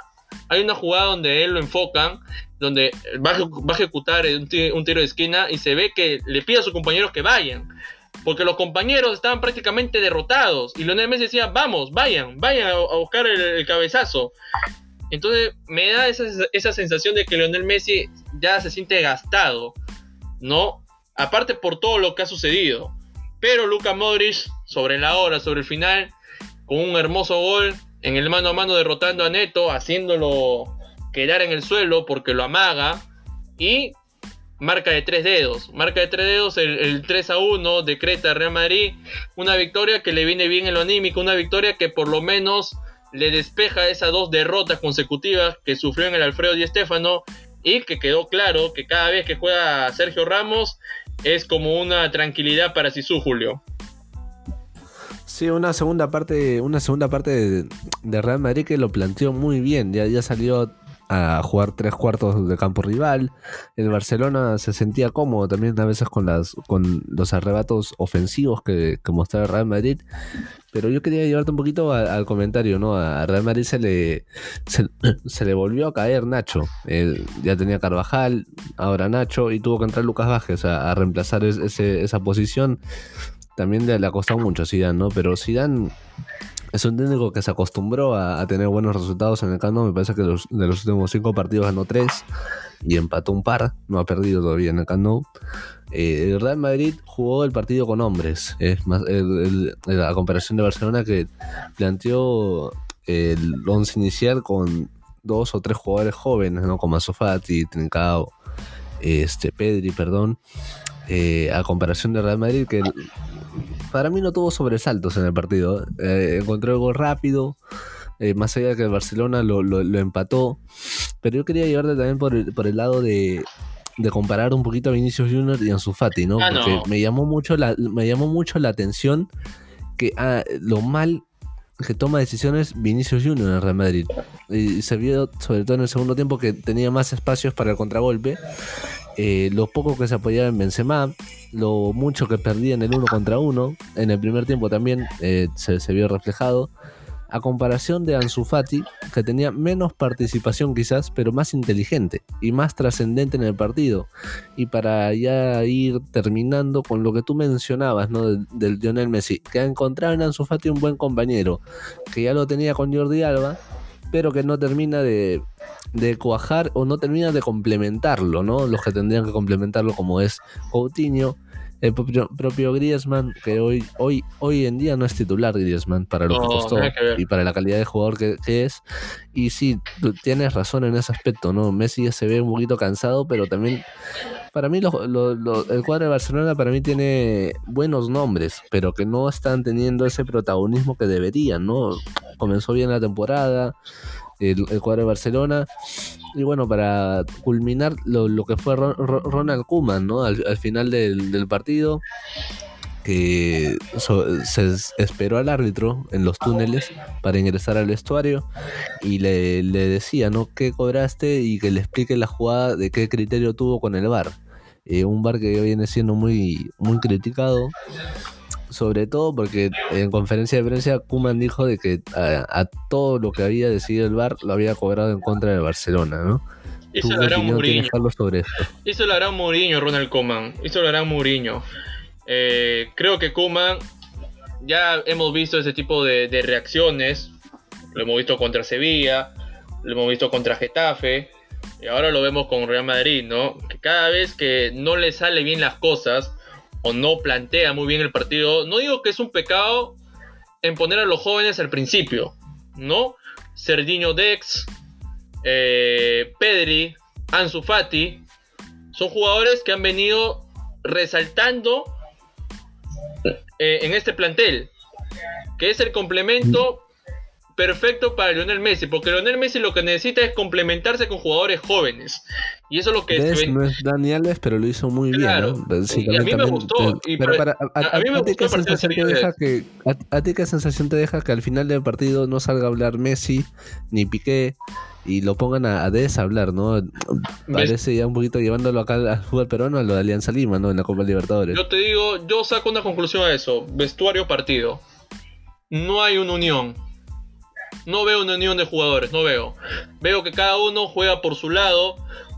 hay una jugada donde él lo enfocan, donde va a, ejecutar un tiro, de esquina y se ve que le pide a sus compañeros que vayan. Porque los compañeros estaban prácticamente derrotados. Y Lionel Messi decía, vamos, vayan, vayan a, buscar el cabezazo. Entonces me da esa, esa, sensación de que Lionel Messi ya se siente gastado. ¿no? Aparte por todo lo que ha sucedido. Pero Luka Modric, sobre la hora, sobre el final, con un hermoso gol en el mano a mano derrotando a Neto, haciéndolo quedar en el suelo porque lo amaga. Y marca de tres dedos. Marca de tres dedos, el, 3 a 1 decreta Real Madrid. Una victoria que le viene bien en lo anímico, una victoria que por lo menos le despeja esas dos derrotas consecutivas que sufrió en el Alfredo Di Stéfano y que quedó claro que cada vez que juega Sergio Ramos es como una tranquilidad para Sisu Julio. Sí, una segunda parte, una segunda parte de, Real Madrid que lo planteó muy bien. Ya salió a jugar tres cuartos de campo rival. El Barcelona se sentía cómodo también a veces con, las, con los arrebatos ofensivos que, mostraba Real Madrid. Pero yo quería llevarte un poquito al comentario, ¿no? A Real Madrid se le, se, le volvió a caer Nacho. ya tenía Carvajal, ahora Nacho, y tuvo que entrar Lucas Vázquez a, reemplazar esa posición. También le, ha costado mucho a Zidane, ¿no? Pero Zidane es un técnico que se acostumbró a, tener buenos resultados en el campo. Me parece que de los últimos cinco partidos ganó tres y empató un par. No ha perdido todavía en el Camp eh, el Real Madrid jugó el partido con hombres. Es la comparación de Barcelona que planteó el once inicial con dos o tres jugadores jóvenes, ¿no? Como Sofati, Trincao, este, Pedri, perdón. Eh, a comparación de Real Madrid, que para mí no tuvo sobresaltos en el partido. Eh, encontró algo rápido, eh, más allá de que el Barcelona lo, empató. Pero yo quería llevarte también por el, por el lado de, de comparar un poquito a Vinicius Junior y a Ansu Fati, ¿no? Ah, Porque me llamó mucho la, me llamó mucho la atención que ah, lo mal que toma decisiones Vinicius Junior en Real Madrid. Y se vio sobre todo en el segundo tiempo que tenía más espacios para el contragolpe eh, lo poco que se apoyaba en Benzema, lo mucho que perdía en el uno contra uno, en el primer tiempo también eh, se, vio reflejado, a comparación de Ansu Fati, que tenía menos participación quizás, pero más inteligente y más trascendente en el partido. Y para ya ir terminando con lo que tú mencionabas, ¿no? Del, del Lionel Messi, que ha encontrado en Ansu Fati un buen compañero, que ya lo tenía con Jordi Alba, pero que no termina de, de cuajar o no termina de complementarlo, ¿no? Los que tendrían que complementarlo como es Coutinho, el propio, Griezmann, que hoy, hoy, hoy en día no es titular Griezmann para lo que costó y para la calidad de jugador que, es. Y sí, tienes razón en ese aspecto, ¿no? Messi ya se ve un poquito cansado, pero también para mí el cuadro de Barcelona para mí tiene buenos nombres, pero que no están teniendo ese protagonismo que deberían, ¿no? Comenzó bien la temporada, el, cuadro de Barcelona. Y bueno, para culminar lo, que fue Ronald Kuman, ¿no? Al, final del, partido, que se esperó al árbitro en los túneles para ingresar al vestuario y le, decía, ¿no? ¿Qué cobraste? Y que le explique la jugada de qué criterio tuvo con el VAR. Eh, un VAR que viene siendo muy, muy criticado sobre todo porque en conferencia de prensa Kuman dijo de que a, todo lo que había decidido el VAR lo había cobrado en contra de Barcelona, ¿no? Eso lo hará Mourinho. Sobre esto? Eso lo hará Mourinho, Ronald Koeman. Eso lo hará Mourinho. Eh, creo que Kuman ya hemos visto ese tipo de, de, reacciones. Lo hemos visto contra Sevilla, lo hemos visto contra Getafe. Y ahora lo vemos con Real Madrid, ¿no? Que cada vez que no le sale bien las cosas, no plantea muy bien el partido, no digo que es un pecado en poner a los jóvenes al principio, ¿no? Serginho Dex, eh, Pedri, Ansu Fati, son jugadores que han venido resaltando eh, en este plantel, que es el complemento perfecto para Lionel Messi, porque Lionel Messi lo que necesita es complementarse con jugadores jóvenes. Y eso es lo que... no es Dani Alves, pero lo hizo muy bien, ¿no? y a mí me gustó. a, mí me gustó qué sensación te deja que, a, ti qué sensación te deja que al final del partido no salga a hablar Messi ni Piqué y lo pongan a, a hablar, ¿no? Parece ya un poquito llevándolo acá al fútbol peruano a lo de Alianza Lima, ¿no? En la Copa Libertadores. Yo te digo, yo saco una conclusión a eso. Vestuario partido. No hay una unión no veo una unión de jugadores, no veo. Veo que cada uno juega por su lado,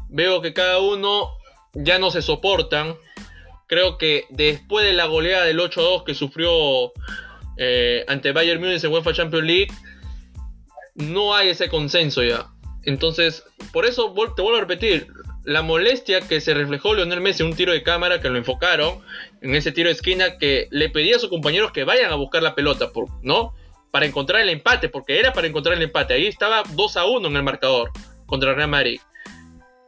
veo que cada uno ya no se soportan. Creo que después de la goleada del 8-2 que sufrió eh, ante Bayern Munich en UEFA Champions League, no hay ese consenso ya. Entonces, por eso te vuelvo a repetir, la molestia que se reflejó Lionel Messi en un tiro de cámara que lo enfocaron en ese tiro de esquina que le pedía a sus compañeros que vayan a buscar la pelota, ¿no? Para encontrar el empate, porque era para encontrar el empate. Ahí estaba 2 a 1 en el marcador contra Real Madrid.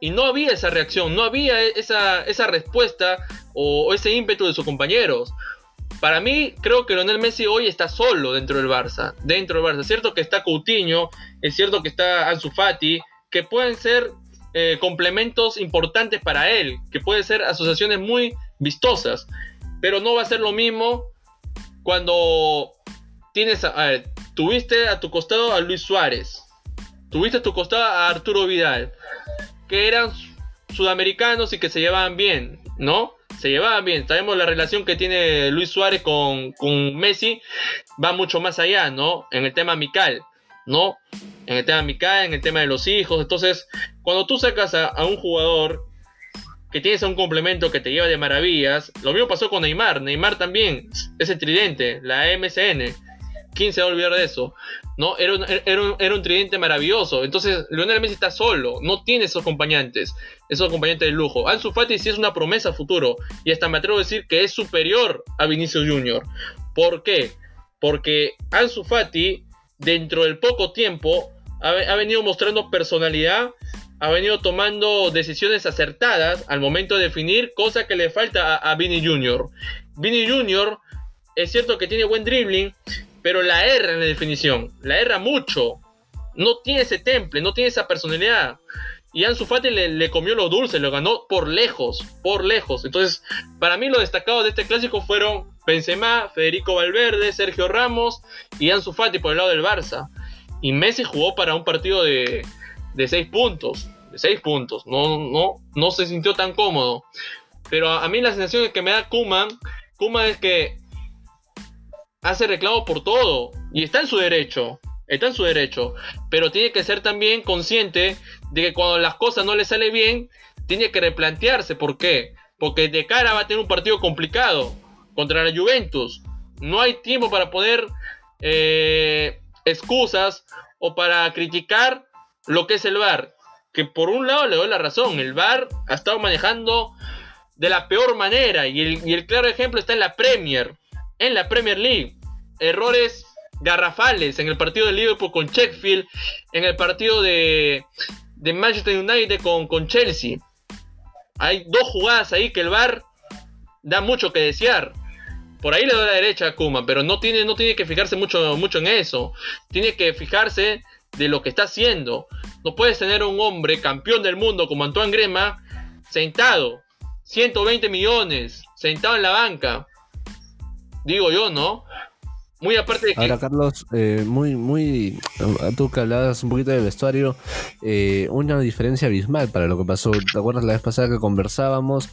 Y no había esa reacción, no había esa, esa respuesta o, ese ímpetu de sus compañeros. Para mí, creo que Lionel Messi hoy está solo dentro del Barça. Dentro del Barça. Es cierto que está Coutinho, es cierto que está Ansu Fati, que pueden ser eh, complementos importantes para él, que pueden ser asociaciones muy vistosas, pero no va a ser lo mismo cuando tienes, a, ver, tuviste a tu costado a Luis Suárez, tuviste a tu costado a Arturo Vidal, que eran sudamericanos y que se llevaban bien, ¿no? Se llevaban bien. Sabemos la relación que tiene Luis Suárez con, con Messi, va mucho más allá, ¿no? En el tema amical. ¿no? En el tema amical, en el tema de los hijos. Entonces, cuando tú sacas a, un jugador que tienes a un complemento que te lleva de maravillas, lo mismo pasó con Neymar. Neymar también, ese tridente, la MSN. ¿Quién se va a olvidar de eso? ¿No? Era un, era, un, tridente maravilloso. Entonces, Lionel Messi está solo. No tiene esos acompañantes. Esos acompañantes de lujo. Ansu Fati sí es una promesa futuro. Y hasta me atrevo a decir que es superior a Vinicius Jr. ¿Por qué? Porque Ansu Fati dentro del poco tiempo, ha, venido mostrando personalidad, ha venido tomando decisiones acertadas al momento de definir, cosa que le falta a, a Vini Jr. Vini Jr. es cierto que tiene buen dribbling, pero la erra en la definición, la erra mucho. No tiene ese temple, no tiene esa personalidad. Y Ansu Fati le, comió lo dulce, lo ganó por lejos, por lejos. Entonces, para mí lo destacado de este clásico fueron Benzema, Federico Valverde, Sergio Ramos y Ansu Fati por el lado del Barça. Y Messi jugó para un partido de, de 6 puntos. De 6 puntos. No, no, no se sintió tan cómodo. Pero a, mí la sensación que me da Kuma, Kuma es que hace reclamo por todo. Y está en su derecho. Está en su derecho. Pero tiene que ser también consciente de que cuando las cosas no le salen bien, tiene que replantearse. ¿Por qué? Porque de cara va a tener un partido complicado contra la Juventus. No hay tiempo para poner eh, excusas o para criticar lo que es el VAR. Que por un lado le doy la razón, el VAR ha estado manejando de la peor manera y el, claro ejemplo está en la Premier, en la Premier League. Errores garrafales en el partido de Liverpool con Sheffield, en el partido de, Manchester United con, con Chelsea. Hay dos jugadas ahí que el VAR da mucho que desear. Por ahí le doy la derecha a Kuma, pero no tiene, no tiene que fijarse mucho, mucho en eso. Tiene que fijarse de lo que está haciendo. No puedes tener un hombre campeón del mundo como Antoine Grema sentado, 120 millones, sentado en la banca. Digo yo, ¿no? Muy aparte de que... Ahora, Carlos, eh, muy, muy. Tú que hablabas un poquito del vestuario, eh, una diferencia abismal para lo que pasó. ¿Te acuerdas la vez pasada que conversábamos?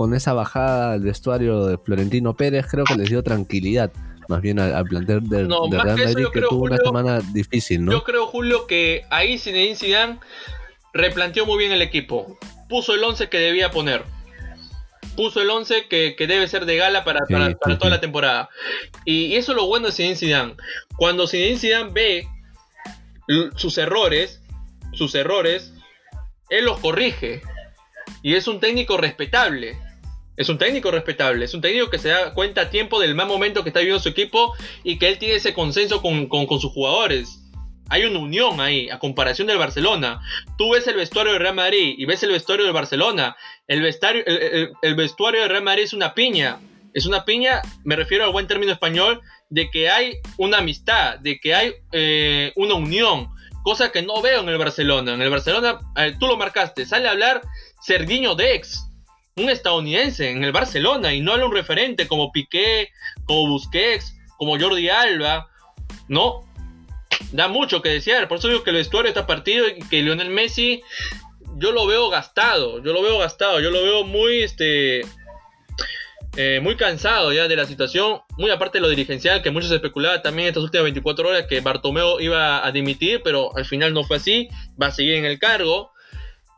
con esa bajada al vestuario de Florentino Pérez, creo que les dio tranquilidad más bien al, plantear de, Real Madrid que, tuvo una semana difícil, ¿no? Yo creo, Julio, que ahí Zinedine Zidane replanteó muy bien el equipo. Puso el 11 que debía poner. Puso el 11 que, debe ser de gala para, toda la temporada. Y, eso es lo bueno de Zinedine Zidane. Cuando Zinedine Zidane ve sus errores, sus errores, él los corrige. Y es un técnico respetable. Es un técnico respetable, es un técnico que se da cuenta a tiempo del mal momento que está viviendo su equipo y que él tiene ese consenso con, sus jugadores. Hay una unión ahí, a comparación del Barcelona. Tú ves el vestuario de Real Madrid y ves el vestuario del Barcelona. El, vestuario, el, vestuario de Real Madrid es una piña. Es una piña, me refiero al buen término español, de que hay una amistad, de que hay eh, una unión. Cosa que no veo en el Barcelona. En el Barcelona, eh, tú lo marcaste, sale a hablar Serginho Dex un estadounidense en el Barcelona y no un referente como Piqué, como Busquets, como Jordi Alba, ¿no? Da mucho que desear, por eso digo que el vestuario está partido y que Lionel Messi yo lo veo gastado, yo lo veo gastado, yo lo veo muy este eh, muy cansado ya de la situación, muy aparte de lo dirigencial que muchos especulaban también estas últimas 24 horas que Bartomeo iba a dimitir, pero al final no fue así, va a seguir en el cargo.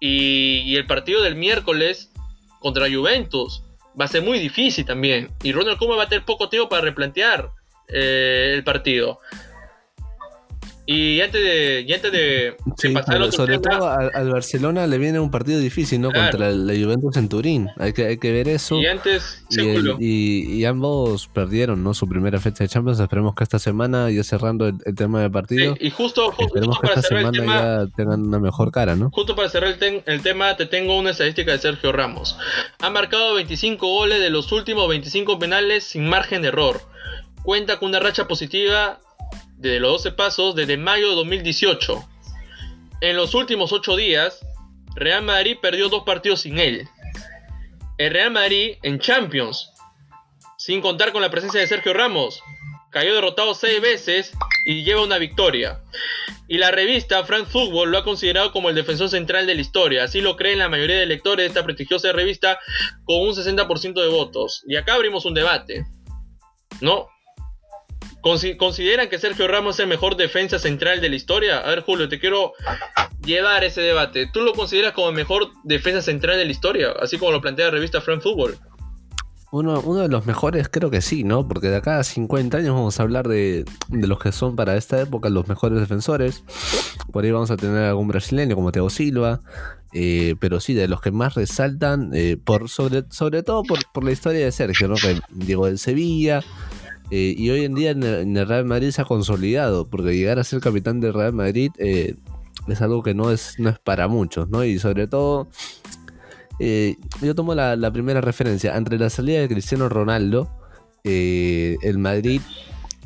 y el partido del miércoles contra Juventus. Va a ser muy difícil también. Y Ronald Koeman va a tener poco tiempo para replantear eh, el partido. Y antes de, y antes de, pasar Sobre todo al, Barcelona le viene un partido difícil, ¿no? Contra la Juventus en Turín. Hay que, hay que ver eso. Y antes, y, y, ambos perdieron, ¿no? Su primera fecha de Champions. Esperemos que esta semana, ya cerrando el, tema del partido. y justo, que esta semana ya tengan una mejor cara, ¿no? Justo para cerrar el, el tema, te tengo una estadística de Sergio Ramos. Ha marcado 25 goles de los últimos 25 penales sin margen de error. Cuenta con una racha positiva de los 12 pasos desde mayo de 2018. En los últimos 8 días, Real Madrid perdió dos partidos sin él. El Real Madrid en Champions, sin contar con la presencia de Sergio Ramos, cayó derrotado 6 veces y lleva una victoria. Y la revista Frank Football lo ha considerado como el defensor central de la historia. Así lo creen la mayoría de lectores de esta prestigiosa revista con un 60% de votos. Y acá abrimos un debate. ¿No? ¿Consideran que Sergio Ramos es el mejor defensa central de la historia? A ver, Julio, te quiero llevar ese debate. ¿Tú lo consideras como el mejor defensa central de la historia? Así como lo plantea la revista Frank Football. Uno, de los mejores creo que sí, ¿no? Porque de acá a 50 años vamos a hablar de, los que son para esta época los mejores defensores. Por ahí vamos a tener algún brasileño como Teo Silva. Eh, pero sí, de los que más resaltan, eh, por sobre, todo por, por, la historia de Sergio, ¿no? Que llegó del Sevilla, eh, y hoy en día en el, Real Madrid se ha consolidado, porque llegar a ser capitán del Real Madrid eh, es algo que no es, no es para muchos, ¿no? Y sobre todo, eh, yo tomo la, primera referencia, entre la salida de Cristiano Ronaldo, el Madrid,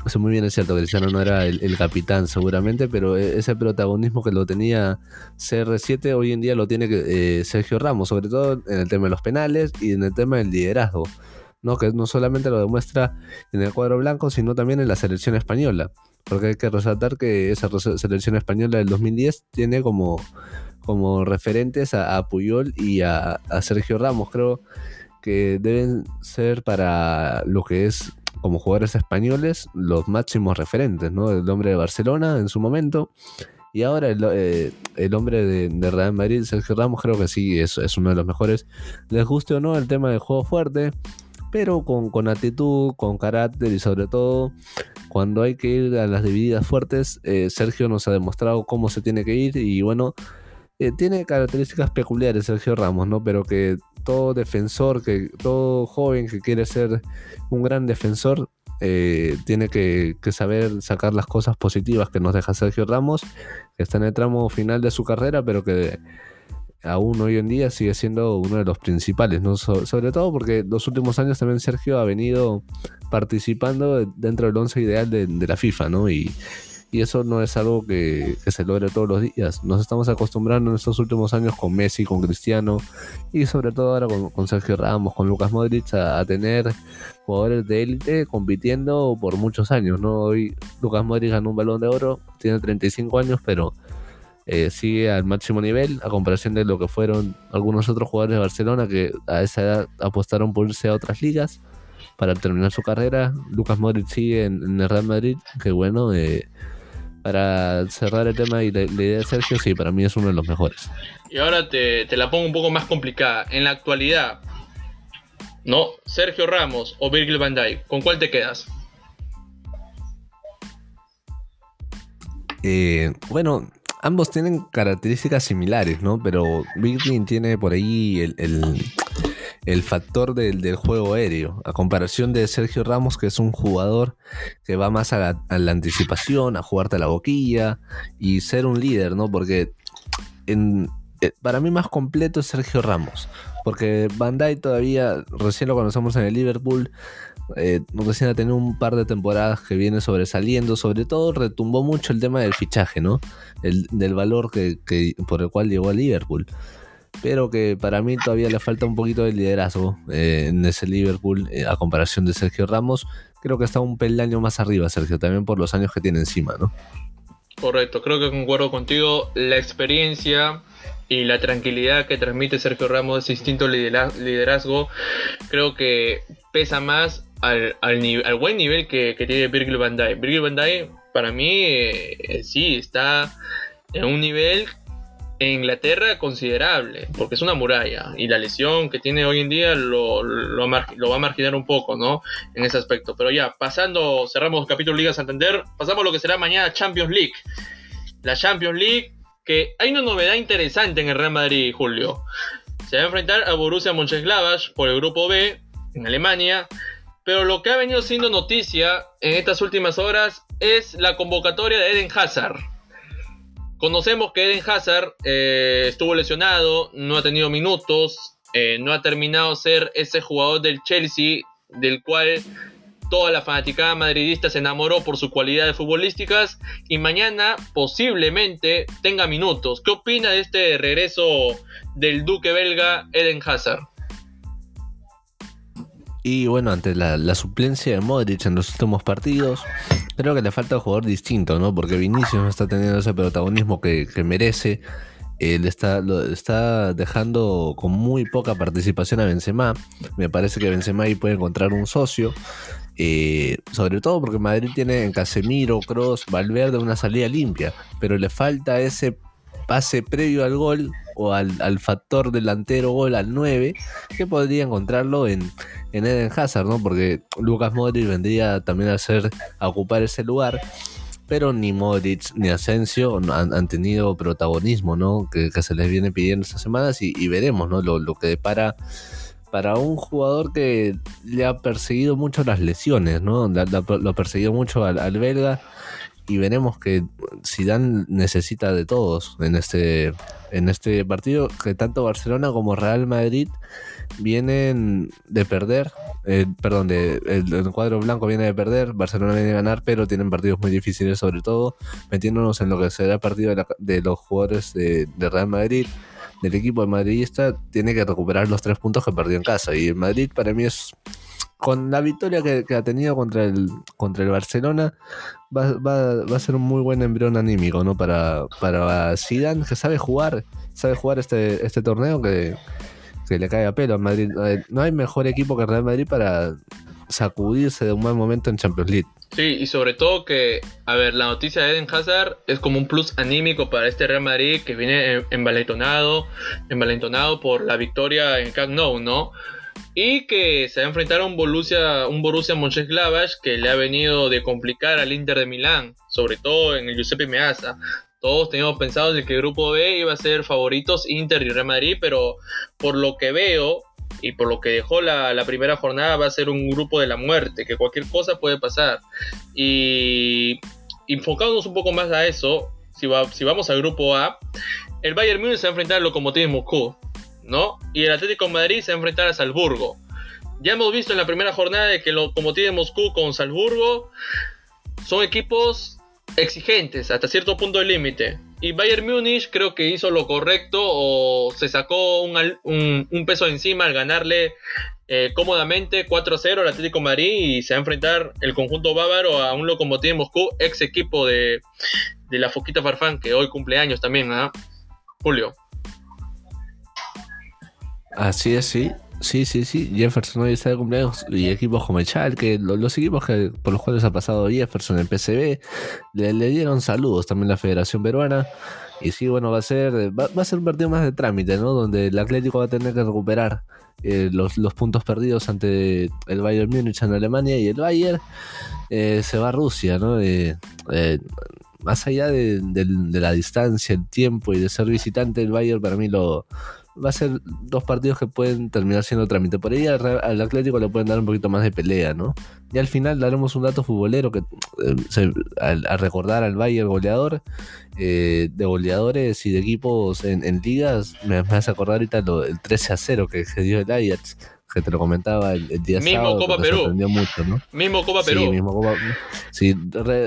eso muy bien es cierto, Cristiano no era el, capitán seguramente, pero e, ese protagonismo que lo tenía CR7 hoy en día lo tiene Sergio Ramos, sobre todo en el tema de los penales y en el tema del liderazgo. ¿No? que no solamente lo demuestra en el cuadro blanco, sino también en la selección española. Porque hay que resaltar que esa selección española del 2010 tiene como, como referentes a, Puyol y a, Sergio Ramos. Creo que deben ser para lo que es como jugadores españoles los máximos referentes, ¿no? El hombre de Barcelona en su momento. Y ahora el, eh, hombre de, Real Madrid, Sergio Ramos, creo que sí, es, es uno de los mejores. Les guste o no el tema del juego fuerte, pero con, actitud, con carácter y sobre todo cuando hay que ir a las divididas fuertes, eh, Sergio nos ha demostrado cómo se tiene que ir y bueno, eh, tiene características peculiares Sergio Ramos, ¿no? Pero que todo defensor, que todo joven que quiere ser un gran defensor, eh, tiene que, saber sacar las cosas positivas que nos deja Sergio Ramos, que está en el tramo final de su carrera, pero que aún hoy en día sigue siendo uno de los principales, ¿no? sobre todo porque los últimos años también Sergio ha venido participando dentro del once ideal de, la FIFA, ¿no? Y, eso no es algo que, se logre todos los días. Nos estamos acostumbrando en estos últimos años con Messi, con Cristiano y sobre todo ahora con, Sergio Ramos, con Lucas Modric a, tener jugadores de élite compitiendo por muchos años, ¿no? Hoy Lucas Modric ganó un balón de oro, tiene 35 años, pero eh, sigue al máximo nivel, a comparación de lo que fueron algunos otros jugadores de Barcelona que a esa edad apostaron por irse a otras ligas para terminar su carrera. Lucas Modric sigue en, el Real Madrid, que bueno, eh, para cerrar el tema y la, idea de Sergio, sí, para mí es uno de los mejores. Y ahora te, te la pongo un poco más complicada. En la actualidad, ¿no? Sergio Ramos o Virgil van Dijk, ¿con cuál te quedas? Eh, bueno, ambos tienen características similares, ¿no? Pero Virgin tiene por ahí el, factor del, juego aéreo, a comparación de Sergio Ramos, que es un jugador que va más a la, anticipación, a jugarte a la boquilla y ser un líder, ¿no? Porque en, eh, para mí más completo es Sergio Ramos, porque Bandai todavía, recién lo conocemos en el Liverpool, eh, recién ha tenido un par de temporadas que viene sobresaliendo, sobre todo retumbó mucho el tema del fichaje, ¿no? El, del valor que, por el cual llegó a Liverpool. Pero que para mí todavía le falta un poquito de liderazgo eh, en ese Liverpool eh, a comparación de Sergio Ramos. Creo que está un peldaño más arriba, Sergio, también por los años que tiene encima, ¿no? Correcto, creo que concuerdo contigo. La experiencia y la tranquilidad que transmite Sergio Ramos, ese instinto liderazgo, creo que pesa más al, buen nivel que, tiene Virgil van Dijk. Virgil van Dijk, para mí, eh, sí, está en un nivel en Inglaterra considerable, porque es una muralla y la lesión que tiene hoy en día lo, va a marginar un poco, ¿no? En ese aspecto. Pero ya, pasando, cerramos capítulo Liga Santander, pasamos a lo que será mañana Champions League. la Champions League, que hay una novedad interesante en el Real Madrid, Julio. Se va a enfrentar a Borussia Mönchengladbach por el grupo B en Alemania, pero lo que ha venido siendo noticia en estas últimas horas es la convocatoria de Eden Hazard. Conocemos que Eden Hazard eh, estuvo lesionado, no ha tenido minutos, eh, no ha terminado ser ese jugador del Chelsea del cual toda la fanaticada madridista se enamoró por sus cualidades futbolísticas y mañana posiblemente tenga minutos. ¿Qué opina de este regreso del duque belga Eden Hazard? Y bueno, ante la, suplencia de Modric en los últimos partidos, creo que le falta un jugador distinto, ¿no? Porque Vinicius no está teniendo ese protagonismo que, merece. Él está, lo está dejando con muy poca participación a Benzema. Me parece que Benzema ahí puede encontrar un socio. Eh, sobre todo porque Madrid tiene en Casemiro, Cross, Valverde una salida limpia. Pero le falta ese pase previo al gol o al, factor delantero gol al 9 que podría encontrarlo en, en Eden Hazard, ¿no? Porque Lucas Modric vendría también a, ser, a ocupar ese lugar. Pero ni Modric ni Asensio han, tenido protagonismo, ¿no? Que, se les viene pidiendo estas semanas y, veremos, ¿no? Lo, que depara para un jugador que le ha perseguido mucho las lesiones, ¿no? lo ha perseguido mucho al, belga y veremos que Zidane necesita de todos en este, en este partido, que tanto Barcelona como Real Madrid vienen de perder, eh, perdón, de, el, cuadro blanco viene de perder, Barcelona viene de ganar, pero tienen partidos muy difíciles sobre todo, metiéndonos en lo que será el partido de, los jugadores de, Real Madrid del equipo de madridista tiene que recuperar los tres puntos que perdió en casa. Y el Madrid para mí es con la victoria que, ha tenido contra el, contra el Barcelona, va, va, a ser un muy buen embrión anímico, ¿no? Para, para Zidane, que sabe jugar, sabe jugar este, este torneo que, le cae a pelo a Madrid. Eh, no hay mejor equipo que Real Madrid para sacudirse de un mal momento en Champions League. Sí, y sobre todo que, a ver, la noticia de Eden Hazard es como un plus anímico para este Real Madrid que viene envalentonado, envalentonado por la victoria en Camp Nou, ¿no? y que se va a enfrentar a un Borussia, un Borussia Mönchengladbach que le ha venido de complicar al Inter de Milán, sobre todo en el Giuseppe Meazza. Todos teníamos pensado que el grupo B iba a ser favoritos Inter y Real Madrid, pero por lo que veo y por lo que dejó la, primera jornada va a ser un grupo de la muerte, que cualquier cosa puede pasar. Y enfocándonos un poco más a eso, si, si vamos al grupo A, el Bayern Múnich se va a enfrentar al Lokomotiv Moscú. ¿no? Y el Atlético de Madrid se va a enfrentar a Salzburgo. Ya hemos visto en la primera jornada de que lo, como tiene Moscú con Salzburgo, son equipos exigentes hasta cierto punto del límite. Y Bayern Múnich creo que hizo lo correcto o se sacó un, peso encima al ganarle eh, cómodamente 4-0 al Atlético Madrid y se va a enfrentar el conjunto bávaro a un Lokomotiv Moscú, ex equipo de, de la Foquita Farfán, que hoy cumpleaños también, ¿ah? Julio. Así es, sí. Sí, sí, sí. Jefferson hoy está de cumpleaños y equipos como el que los, equipos que, por los cuales ha pasado Jefferson en PCB, le, dieron saludos también la Federación Peruana. Y sí, bueno, va a ser va, a ser un partido más de trámite, ¿no? Donde el Atlético va a tener que recuperar eh, los, puntos perdidos ante el Bayern Múnich en Alemania y el Bayern eh, se va a Rusia, ¿no? Eh, más allá de, de, la distancia, el tiempo y de ser visitante, el Bayern para mí lo, va a ser dos partidos que pueden terminar siendo trámite. Por ahí al, Atlético le pueden dar un poquito más de pelea, ¿no? Y al final daremos un dato futbolero que eh, al, recordar al Bayern goleador, eh, de goleadores y de equipos en, ligas, me, hace acordar ahorita lo, el 13 a 0 que, que dio el Ajax que te lo comentaba el, día mismo sábado. Copa Perú. Mucho, ¿no? Mismo Copa Perú. Sí, mismo Copa sí,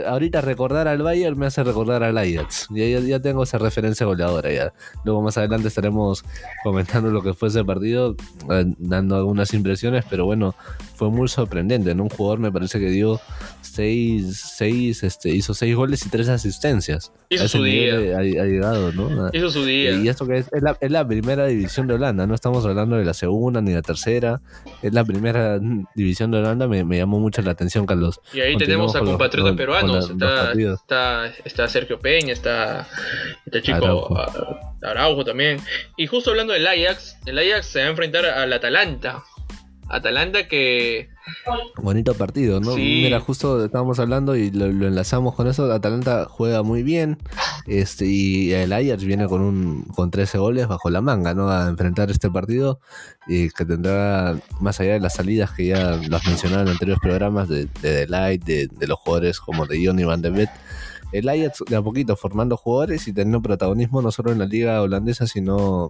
ahorita recordar al Bayern me hace recordar al Ajax. Ya, ya, tengo esa referencia goleadora ya. Luego más adelante estaremos comentando lo que fue ese partido, eh, dando algunas impresiones, pero bueno, fue muy sorprendente. en Un jugador me parece que dio seis, seis, este, hizo seis goles y tres asistencias. Hizo su día. Ha, llegado, ¿no? Hizo su día. Y esto que es, es, la, es la primera división de Holanda, no estamos hablando de la segunda ni la tercera, es la primera división de Holanda, me, llamó mucho la atención, Carlos. Y ahí tenemos a compatriotas peruanos, está, está, Sergio Peña, está este chico Araujo. también. Y justo hablando del Ajax, el Ajax se va a enfrentar al Atalanta Atalanta que... Bonito partido, ¿no? Mira, justo estábamos hablando y lo, enlazamos con eso. Atalanta juega muy bien este y el Ajax viene con un con 13 goles bajo la manga, ¿no? A enfrentar este partido y que tendrá, más allá de las salidas que ya las mencionaron en anteriores programas, de, de Delight, de, de los jugadores como de Johnny Van de Vet el Ajax de a poquito formando jugadores y teniendo protagonismo no solo en la liga holandesa, sino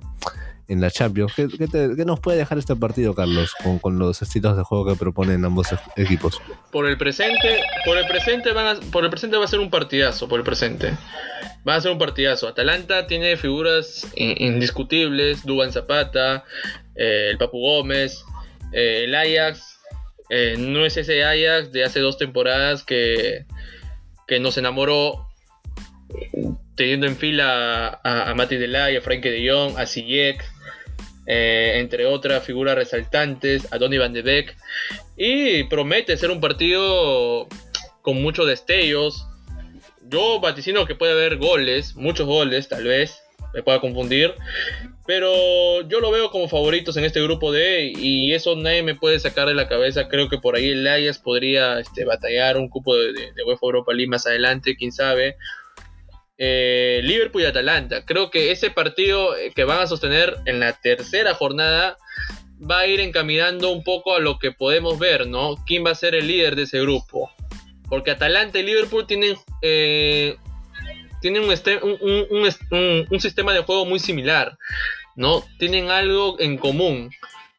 en la Champions. ¿Qué, nos puede dejar este partido, Carlos, con, los estilos de juego que proponen ambos equipos? Por el presente, por el presente van por el presente va a ser un partidazo, por el presente. Va a ser un partidazo. Atalanta tiene figuras indiscutibles, Duban Zapata, eh, el Papu Gómez, eh, el Ajax. Eh, no es ese Ajax de hace dos temporadas que que nos enamoró teniendo en fila a, a Mati Delay, a Frankie de Jong, a Sijek, eh, entre otras figuras resaltantes, a Donny Van de Beek, y promete ser un partido con muchos destellos. Yo vaticino que puede haber goles, muchos goles tal vez, me pueda confundir, pero yo lo veo como favoritos en este grupo D y eso nadie me puede sacar de la cabeza. Creo que por ahí el Ajax podría este, batallar un cupo de, de, UEFA Europa League más adelante, quién sabe. Eh, Liverpool y Atalanta. Creo que ese partido eh, que van a sostener en la tercera jornada va a ir encaminando un poco a lo que podemos ver, ¿no? ¿Quién va a ser el líder de ese grupo? Porque Atalanta y Liverpool tienen, eh, tienen un, un, sistema de juego muy similar. ¿No? Tienen algo en común.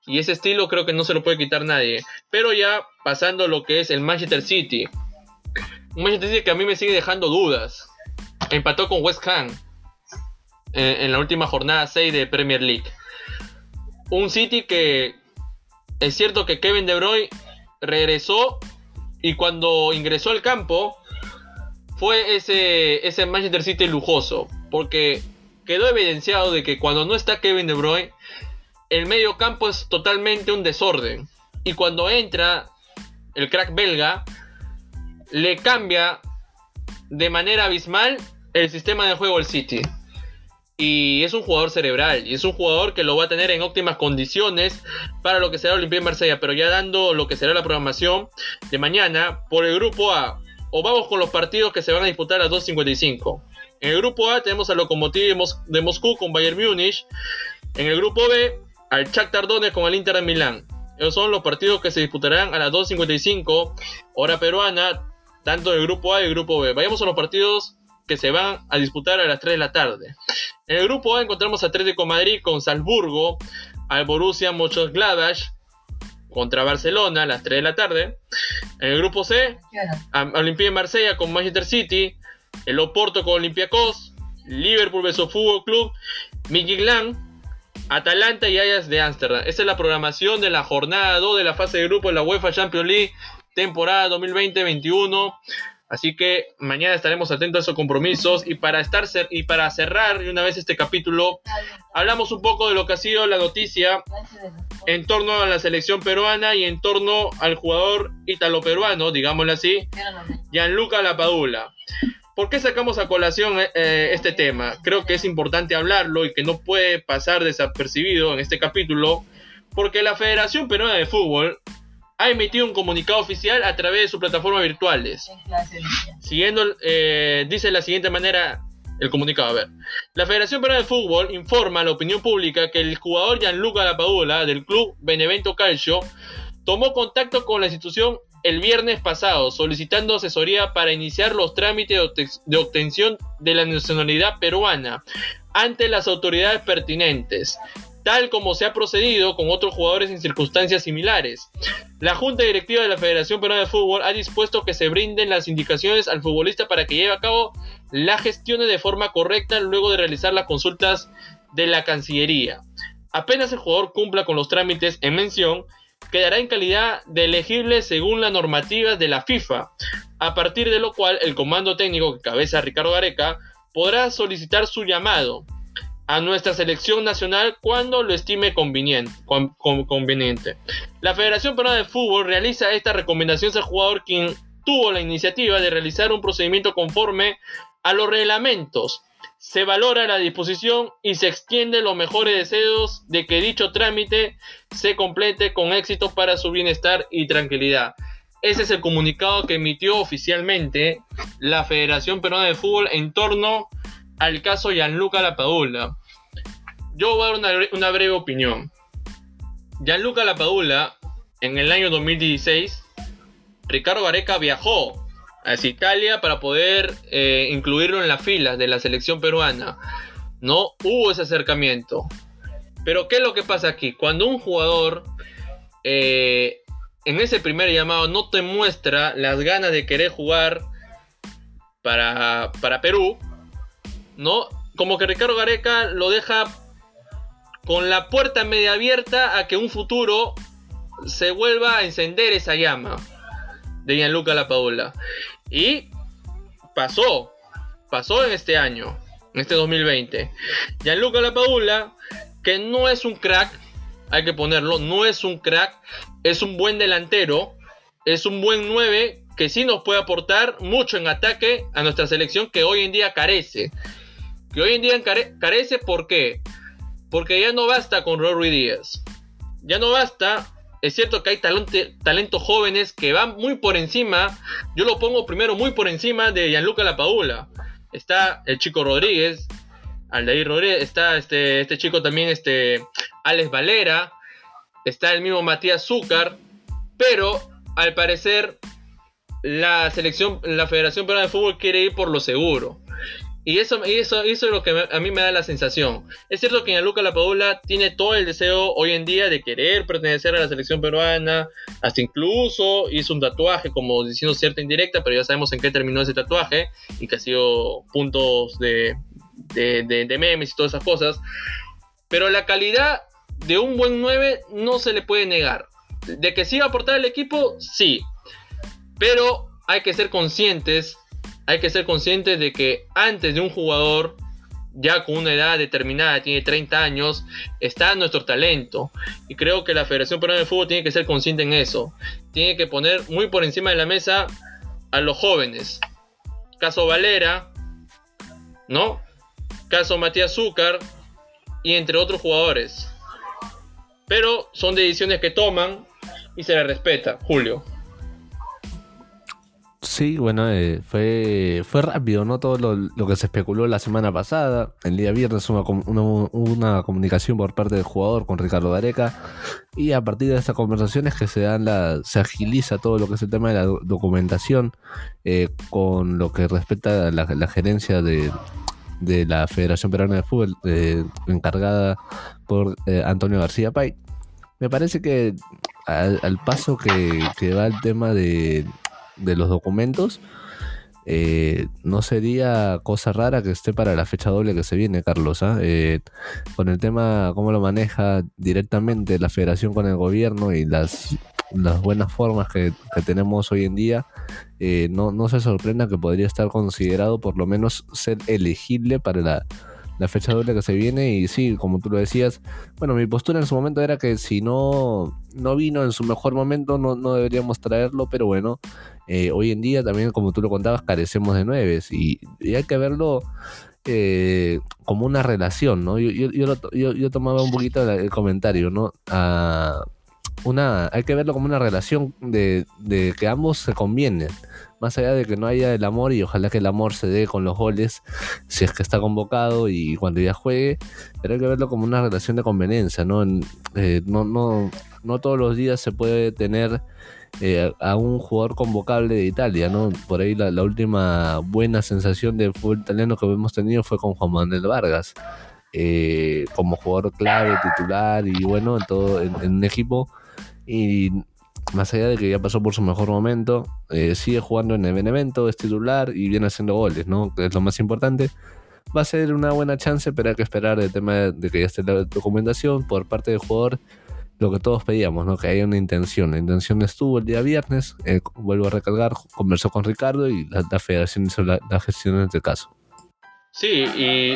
Y ese estilo creo que no se lo puede quitar nadie. Pero ya pasando lo que es el Manchester City. Un Manchester City que a mí me sigue dejando dudas. Empató con West Ham eh, en, la última jornada 6 de Premier League. Un City que es cierto que Kevin De Bruyne regresó y cuando ingresó al campo fue ese, ese Manchester City lujoso. Porque quedó evidenciado de que cuando no está Kevin De Bruyne, el medio campo es totalmente un desorden. Y cuando entra el crack belga, le cambia de manera abismal el sistema de juego al City. Y es un jugador cerebral. Y es un jugador que lo va a tener en óptimas condiciones para lo que será Olimpia de Marsella. Pero ya dando lo que será la programación de mañana por el grupo A. O vamos con los partidos que se van a disputar a 2.55. En el grupo A tenemos al Lokomotiv de Moscú con Bayern Múnich. En el grupo B, al Shakhtar Donetsk con el Inter de Milán. Esos son los partidos que se disputarán a las 2.55 hora peruana, tanto del grupo A y el grupo B. Vayamos a los partidos que se van a disputar a las 3 de la tarde. En el grupo A encontramos a Atlético Madrid con Salzburgo, al Borussia Mönchengladbach contra Barcelona a las 3 de la tarde. En el grupo C, a Olimpia de Marsella con Manchester City, el Oporto con Olympiacos, Liverpool vs Fútbol Club, Midtjylland, Atalanta y Ajax de Ámsterdam. Esa es la programación de la jornada 2 de la fase de grupo de la UEFA Champions League, temporada 2020-21. Así que mañana estaremos atentos a esos compromisos y para estar y para cerrar una vez este capítulo, hablamos un poco de lo que ha sido la noticia en torno a la selección peruana y en torno al jugador italo-peruano, digámoslo así, Gianluca Lapadula. ¿Por qué sacamos a colación eh, eh, este tema? Creo que es importante hablarlo y que no puede pasar desapercibido en este capítulo, porque la Federación Peruana de Fútbol ha emitido un comunicado oficial a través de sus plataformas virtuales. Siguiendo, eh, dice de la siguiente manera el comunicado. A ver, la Federación Peruana de Fútbol informa a la opinión pública que el jugador Gianluca Lapadula del club Benevento Calcio tomó contacto con la institución el viernes pasado solicitando asesoría para iniciar los trámites de obtención de la nacionalidad peruana ante las autoridades pertinentes, tal como se ha procedido con otros jugadores en circunstancias similares. La Junta Directiva de la Federación Peruana de Fútbol ha dispuesto que se brinden las indicaciones al futbolista para que lleve a cabo las gestiones de forma correcta luego de realizar las consultas de la Cancillería. Apenas el jugador cumpla con los trámites en mención, quedará en calidad de elegible según la normativa de la FIFA, a partir de lo cual el comando técnico que cabeza Ricardo Gareca podrá solicitar su llamado a nuestra selección nacional cuando lo estime conveniente. La Federación Peruana de Fútbol realiza esta recomendación al jugador quien tuvo la iniciativa de realizar un procedimiento conforme a los reglamentos se valora la disposición y se extiende los mejores deseos de que dicho trámite se complete con éxito para su bienestar y tranquilidad. Ese es el comunicado que emitió oficialmente la Federación Peruana de Fútbol en torno al caso Gianluca Lapadula. Yo voy a dar una, breve opinión. Gianluca Lapadula, en el año 2016, Ricardo Gareca viajó hacia Italia para poder eh, incluirlo en las filas de la selección peruana. No hubo ese acercamiento. Pero ¿qué es lo que pasa aquí? Cuando un jugador eh, en ese primer llamado no te muestra las ganas de querer jugar para, para Perú, ¿no? Como que Ricardo Gareca lo deja con la puerta media abierta a que un futuro se vuelva a encender esa llama de Gianluca Lapadula. Y pasó, pasó en este año, en este 2020. Gianluca Lapadula, que no es un crack, hay que ponerlo, no es un crack, es un buen delantero, es un buen 9 que sí nos puede aportar mucho en ataque a nuestra selección que hoy en día carece. Que hoy en día carece, ¿por qué? Porque ya no basta con Rory Díaz. Ya no basta es cierto que hay talentos jóvenes que van muy por encima. Yo lo pongo primero muy por encima de Gianluca Lapadula. Está el chico Rodríguez, Aldair Rodríguez, está este, este chico también, este Alex Valera, está el mismo Matías Zúcar, pero al parecer la selección, la Federación Peruana de Fútbol quiere ir por lo seguro. Y eso, eso, eso es lo que a mí me da la sensación. Es cierto que Gianluca Lapadula tiene todo el deseo hoy en día de querer pertenecer a la selección peruana, hasta incluso hizo un tatuaje como diciendo cierta indirecta, pero ya sabemos en qué terminó ese tatuaje y que ha sido puntos de, de, memes y todas esas cosas. Pero la calidad de un buen 9 no se le puede negar. De que sí va a aportar el equipo, sí. Pero hay que ser conscientes hay que ser conscientes de que antes de un jugador ya con una edad determinada, tiene 30 años, está nuestro talento. Y creo que la Federación Peruana de Fútbol tiene que ser consciente en eso. Tiene que poner muy por encima de la mesa a los jóvenes. Caso Valera, ¿no? Caso Matías Zúcar y entre otros jugadores. Pero son decisiones que toman y se les respeta, Julio. Sí, bueno, eh, fue, fue rápido, ¿no? Todo lo, que se especuló la semana pasada. El día viernes una, una, comunicación por parte del jugador con Ricardo Dareca. Y a partir de esas conversaciones que se dan, la, se agiliza todo lo que es el tema de la documentación eh, con lo que respecta a la, gerencia de, la Federación Peruana de Fútbol, eh, encargada por Antonio García Pay. Me parece que al, paso que, que va el tema de de los documentos, eh, no sería cosa rara que esté para la fecha doble que se viene, Carlos. ¿ah? Eh, con el tema, cómo lo maneja directamente la federación con el gobierno y las, las buenas formas que, tenemos hoy en día, eh, no, no se sorprenda que podría estar considerado por lo menos ser elegible para la la fecha doble que se viene y sí, como tú lo decías, bueno, mi postura en su momento era que si no, no vino en su mejor momento no, no deberíamos traerlo, pero bueno, eh, hoy en día también, como tú lo contabas, carecemos de nueves y, hay que verlo eh, como una relación, ¿no? Yo, yo, yo, yo, tomaba un poquito el comentario, ¿no? Una, hay que verlo como una relación de que ambos se convienen más allá de que no haya el amor y ojalá que el amor se dé con los goles si es que está convocado y cuando ya juegue, pero hay que verlo como una relación de conveniencia, ¿no? Eh, no, no, no todos los días se puede tener eh, a un jugador convocable de Italia, ¿no? Por ahí la, última buena sensación de fútbol italiano que hemos tenido fue con Juan Manuel Vargas. Eh, como jugador clave, titular y bueno, en todo en, en un equipo y más allá de que ya pasó por su mejor momento, eh, sigue jugando en el Benevento, es titular y viene haciendo goles, ¿no? Que es lo más importante. Va a ser una buena chance, pero hay que esperar el tema de que ya esté la documentación por parte del jugador. Lo que todos pedíamos, ¿no? Que haya una intención. La intención estuvo el día viernes, eh, vuelvo a recalcar, conversó con Ricardo y la, federación hizo la, gestión en este caso. Sí,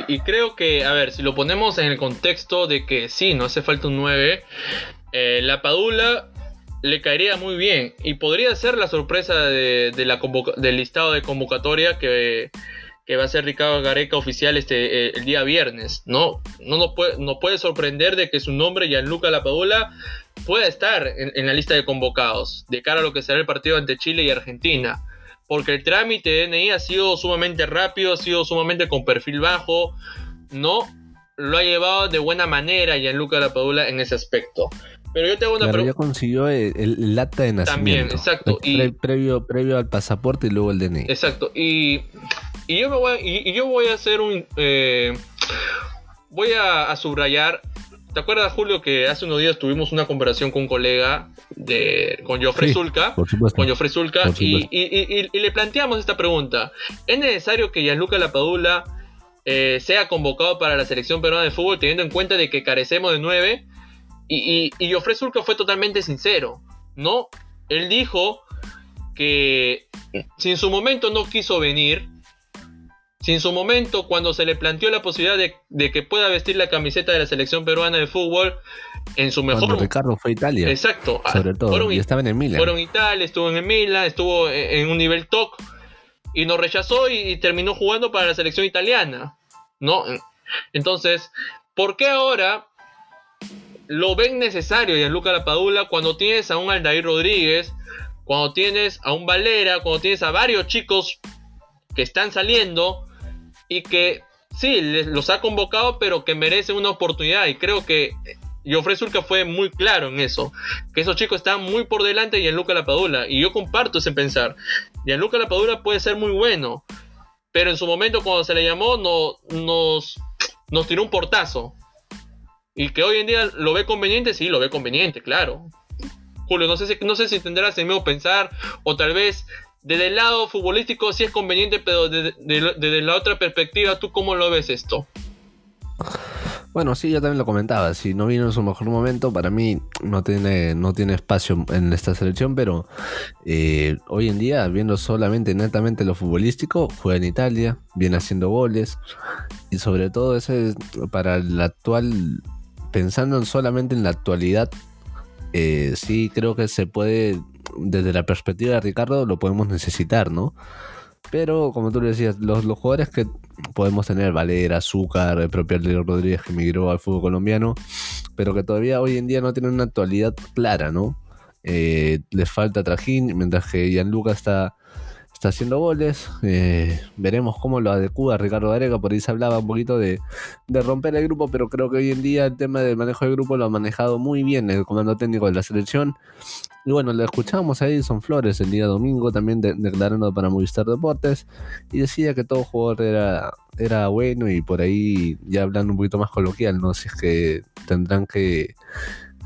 y, creo que, a ver, si lo ponemos en el contexto de que sí, no hace falta un 9, eh, la Padula le caería muy bien y podría ser la sorpresa de, la del listado de convocatoria que, que va a ser Ricardo Gareca oficial este, eh, el día viernes, ¿no? No nos puede, no puede sorprender de que su nombre, Gianluca Lapadula, pueda estar en, la lista de convocados de cara a lo que será el partido ante Chile y Argentina. Porque el trámite de DNI ha sido sumamente rápido, ha sido sumamente con perfil bajo, ¿no? Lo ha llevado de buena manera Gianluca Lapadula en ese aspecto. Pero yo tengo una pregunta. ya consiguió el, el, acta de nacimiento. También, exacto. y, previo, previo al pasaporte y luego el DNI. Exacto. Y, y yo, me voy, y, yo voy a hacer un. Eh, voy a, subrayar. ¿Te acuerdas, Julio, que hace unos días tuvimos una conversación con un colega de, con Joffrey Zulka? Con Joffrey Zulka. Y, y, le planteamos esta pregunta. ¿Es necesario que Gianluca Lapadula eh, sea convocado para la selección peruana de fútbol teniendo en cuenta de que carecemos de nueve? Y, y, y fue totalmente sincero, ¿no? Él dijo que si en su momento no quiso venir, si en su momento cuando se le planteó la posibilidad de, que pueda vestir la camiseta de la selección peruana de fútbol, en su mejor... Cuando Ricardo fue a Italia. Exacto. Sobre todo. y estaban en Milan. Fueron Italia, estuvo en Milan, estuvo en, un nivel top y nos rechazó y, y terminó jugando para la selección italiana, ¿no? Entonces, ¿por qué ahora lo ven necesario Gianluca Lapadula cuando tienes a un Aldair Rodríguez, cuando tienes a un Valera, cuando tienes a varios chicos que están saliendo y que sí, los ha convocado, pero que merecen una oportunidad. Y creo que Joffrey Zulka fue muy claro en eso, que esos chicos están muy por delante de Gianluca Lapadula. Y yo comparto ese pensar. Gianluca Lapadula puede ser muy bueno, pero en su momento cuando se le llamó no, nos, nos tiró un portazo. Y que hoy en día lo ve conveniente, sí, lo ve conveniente, claro. Julio, no sé si, no sé si tendrás el mismo pensar, o tal vez desde el lado futbolístico sí es conveniente, pero desde, la otra perspectiva, ¿tú cómo lo ves esto? Bueno, sí, yo también lo comentaba. Si no vino en su mejor momento, para mí no tiene, no tiene espacio en esta selección, pero eh, hoy en día, viendo solamente netamente lo futbolístico, juega en Italia, viene haciendo goles, y sobre todo ese para el actual pensando solamente en la actualidad, eh, sí creo que se puede, desde la perspectiva de Ricardo, lo podemos necesitar, ¿no? Pero, como tú le decías, los, jugadores que podemos tener, Valera, Azúcar, el propio Leo Rodríguez que migró al fútbol colombiano, pero que todavía hoy en día no tienen una actualidad clara, ¿no? Eh, les falta trajín, mientras que Gianluca está está haciendo goles. Eh, veremos cómo lo adecua Ricardo Gareca. Por ahí se hablaba un poquito de, romper el grupo, pero creo que hoy en día el tema del manejo del grupo lo ha manejado muy bien el comando técnico de la selección. Y bueno, le escuchábamos a Edison Flores el día domingo también declarando para Movistar Deportes y decía que todo jugador era, era bueno y por ahí ya hablando un poquito más coloquial, ¿no? Si es que tendrán que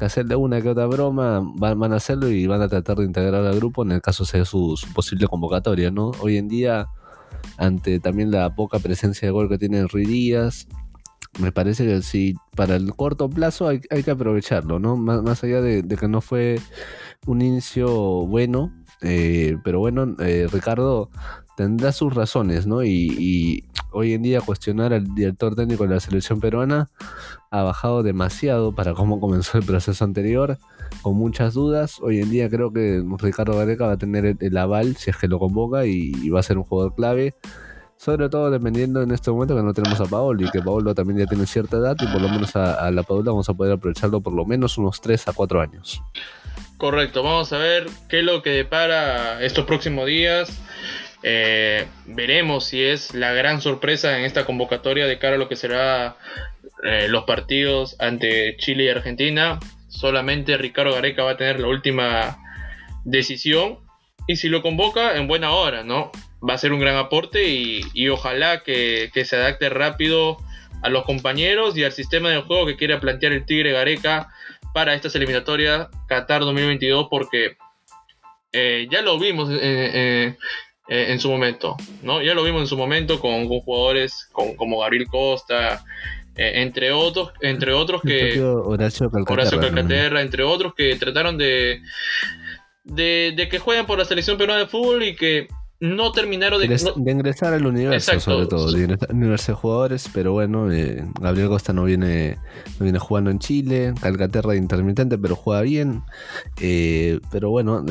hacerle una que otra broma, van, a hacerlo y van a tratar de integrar al grupo en el caso sea su, posible convocatoria, ¿no? Hoy en día, ante también la poca presencia de gol que tiene Rui Díaz, me parece que si para el corto plazo hay, que aprovecharlo, ¿no? Más, allá de, que no fue un inicio bueno, eh, pero bueno, eh, Ricardo tendrá sus razones, ¿no? y, hoy en día cuestionar al director técnico de la selección peruana ha bajado demasiado para cómo comenzó el proceso anterior, con muchas dudas. Hoy en día creo que Ricardo Gareca va a tener el, aval si es que lo convoca y, va a ser un jugador clave. Sobre todo dependiendo en este momento que no tenemos a Paolo y que Paolo también ya tiene cierta edad y por lo menos a, la Paula vamos a poder aprovecharlo por lo menos unos 3 a 4 años. Correcto, vamos a ver qué es lo que depara estos próximos días. Eh, veremos si es la gran sorpresa en esta convocatoria de cara a lo que será eh, los partidos ante Chile y Argentina. Solamente Ricardo Gareca va a tener la última decisión. Y si lo convoca, en buena hora, ¿no? Va a ser un gran aporte y, ojalá que, se adapte rápido a los compañeros y al sistema de juego que quiera plantear el Tigre Gareca para estas eliminatorias Qatar 2022 porque eh, ya lo vimos en su momento, ¿no? Ya lo vimos en su momento con, jugadores como Gabriel Costa, eh, entre otros, entre otros que Horacio Calcaterra, entre otros que trataron de, de, que jueguen por la selección peruana de fútbol y que no terminaron de, de ingresar al universo sobre todo de ingresar jugadores pero bueno eh, Gabriel Costa no viene no viene jugando en Chile Calcaterra intermitente pero juega bien pero bueno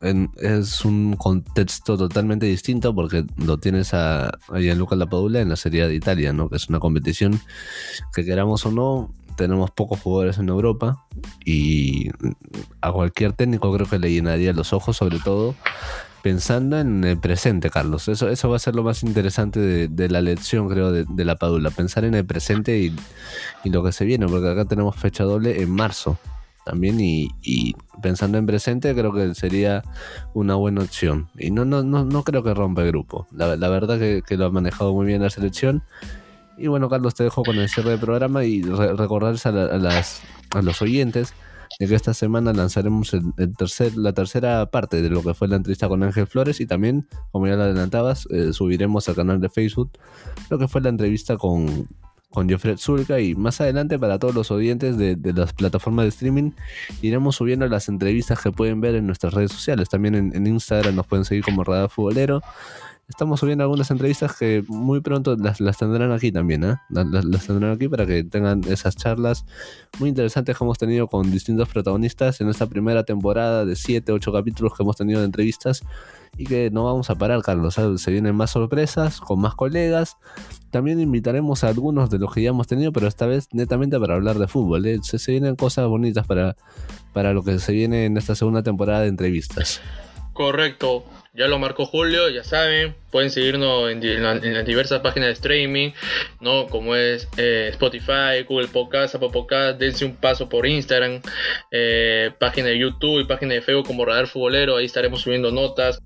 es un contexto totalmente distinto porque lo tienes a, a Gianluca Lapadula en la Serie de Italia, ¿no? Que es una competición que queramos o no, tenemos pocos jugadores en Europa y a cualquier técnico creo que le llenaría los ojos, sobre todo pensando en el presente, Carlos. Eso, eso va a ser lo más interesante de, la lección, creo, de, la Padula. Pensar en el presente y, lo que se viene, porque acá tenemos fecha doble en marzo también y, pensando en presente creo que sería una buena opción. Y no, no, no, no creo que rompa el grupo. La, verdad que, lo ha manejado muy bien la selección. Y bueno, Carlos, te dejo con el cierre del programa y recordarles a, las, a los oyentes de que esta semana lanzaremos el, tercer, la tercera parte de lo que fue la entrevista con Ángel Flores y también, como ya lo adelantabas, eh, subiremos al canal de Facebook lo que fue la entrevista con, con Jeffrey Zulka y más adelante para todos los oyentes de, las plataformas de streaming iremos subiendo las entrevistas que pueden ver en nuestras redes sociales. También en, en Instagram nos pueden seguir como Radar Futbolero estamos subiendo algunas entrevistas que muy pronto las, tendrán aquí también, ¿eh? Las, tendrán aquí para que tengan esas charlas muy interesantes que hemos tenido con distintos protagonistas en esta primera temporada de 7, 8 capítulos que hemos tenido de entrevistas y que no vamos a parar, Carlos. Se vienen más sorpresas con más colegas. También invitaremos a algunos de los que ya hemos tenido, pero esta vez netamente para hablar de fútbol. ¿eh? Se, se, vienen cosas bonitas para, para lo que se viene en esta segunda temporada de entrevistas. Correcto. Ya lo marcó Julio, ya saben, pueden seguirnos en, las diversas páginas de streaming, ¿no? Como es eh, Spotify, Google Podcast, Apple Podcast, dense un paso por Instagram, eh, página de YouTube y página de Facebook como Radar Futbolero, ahí estaremos subiendo notas,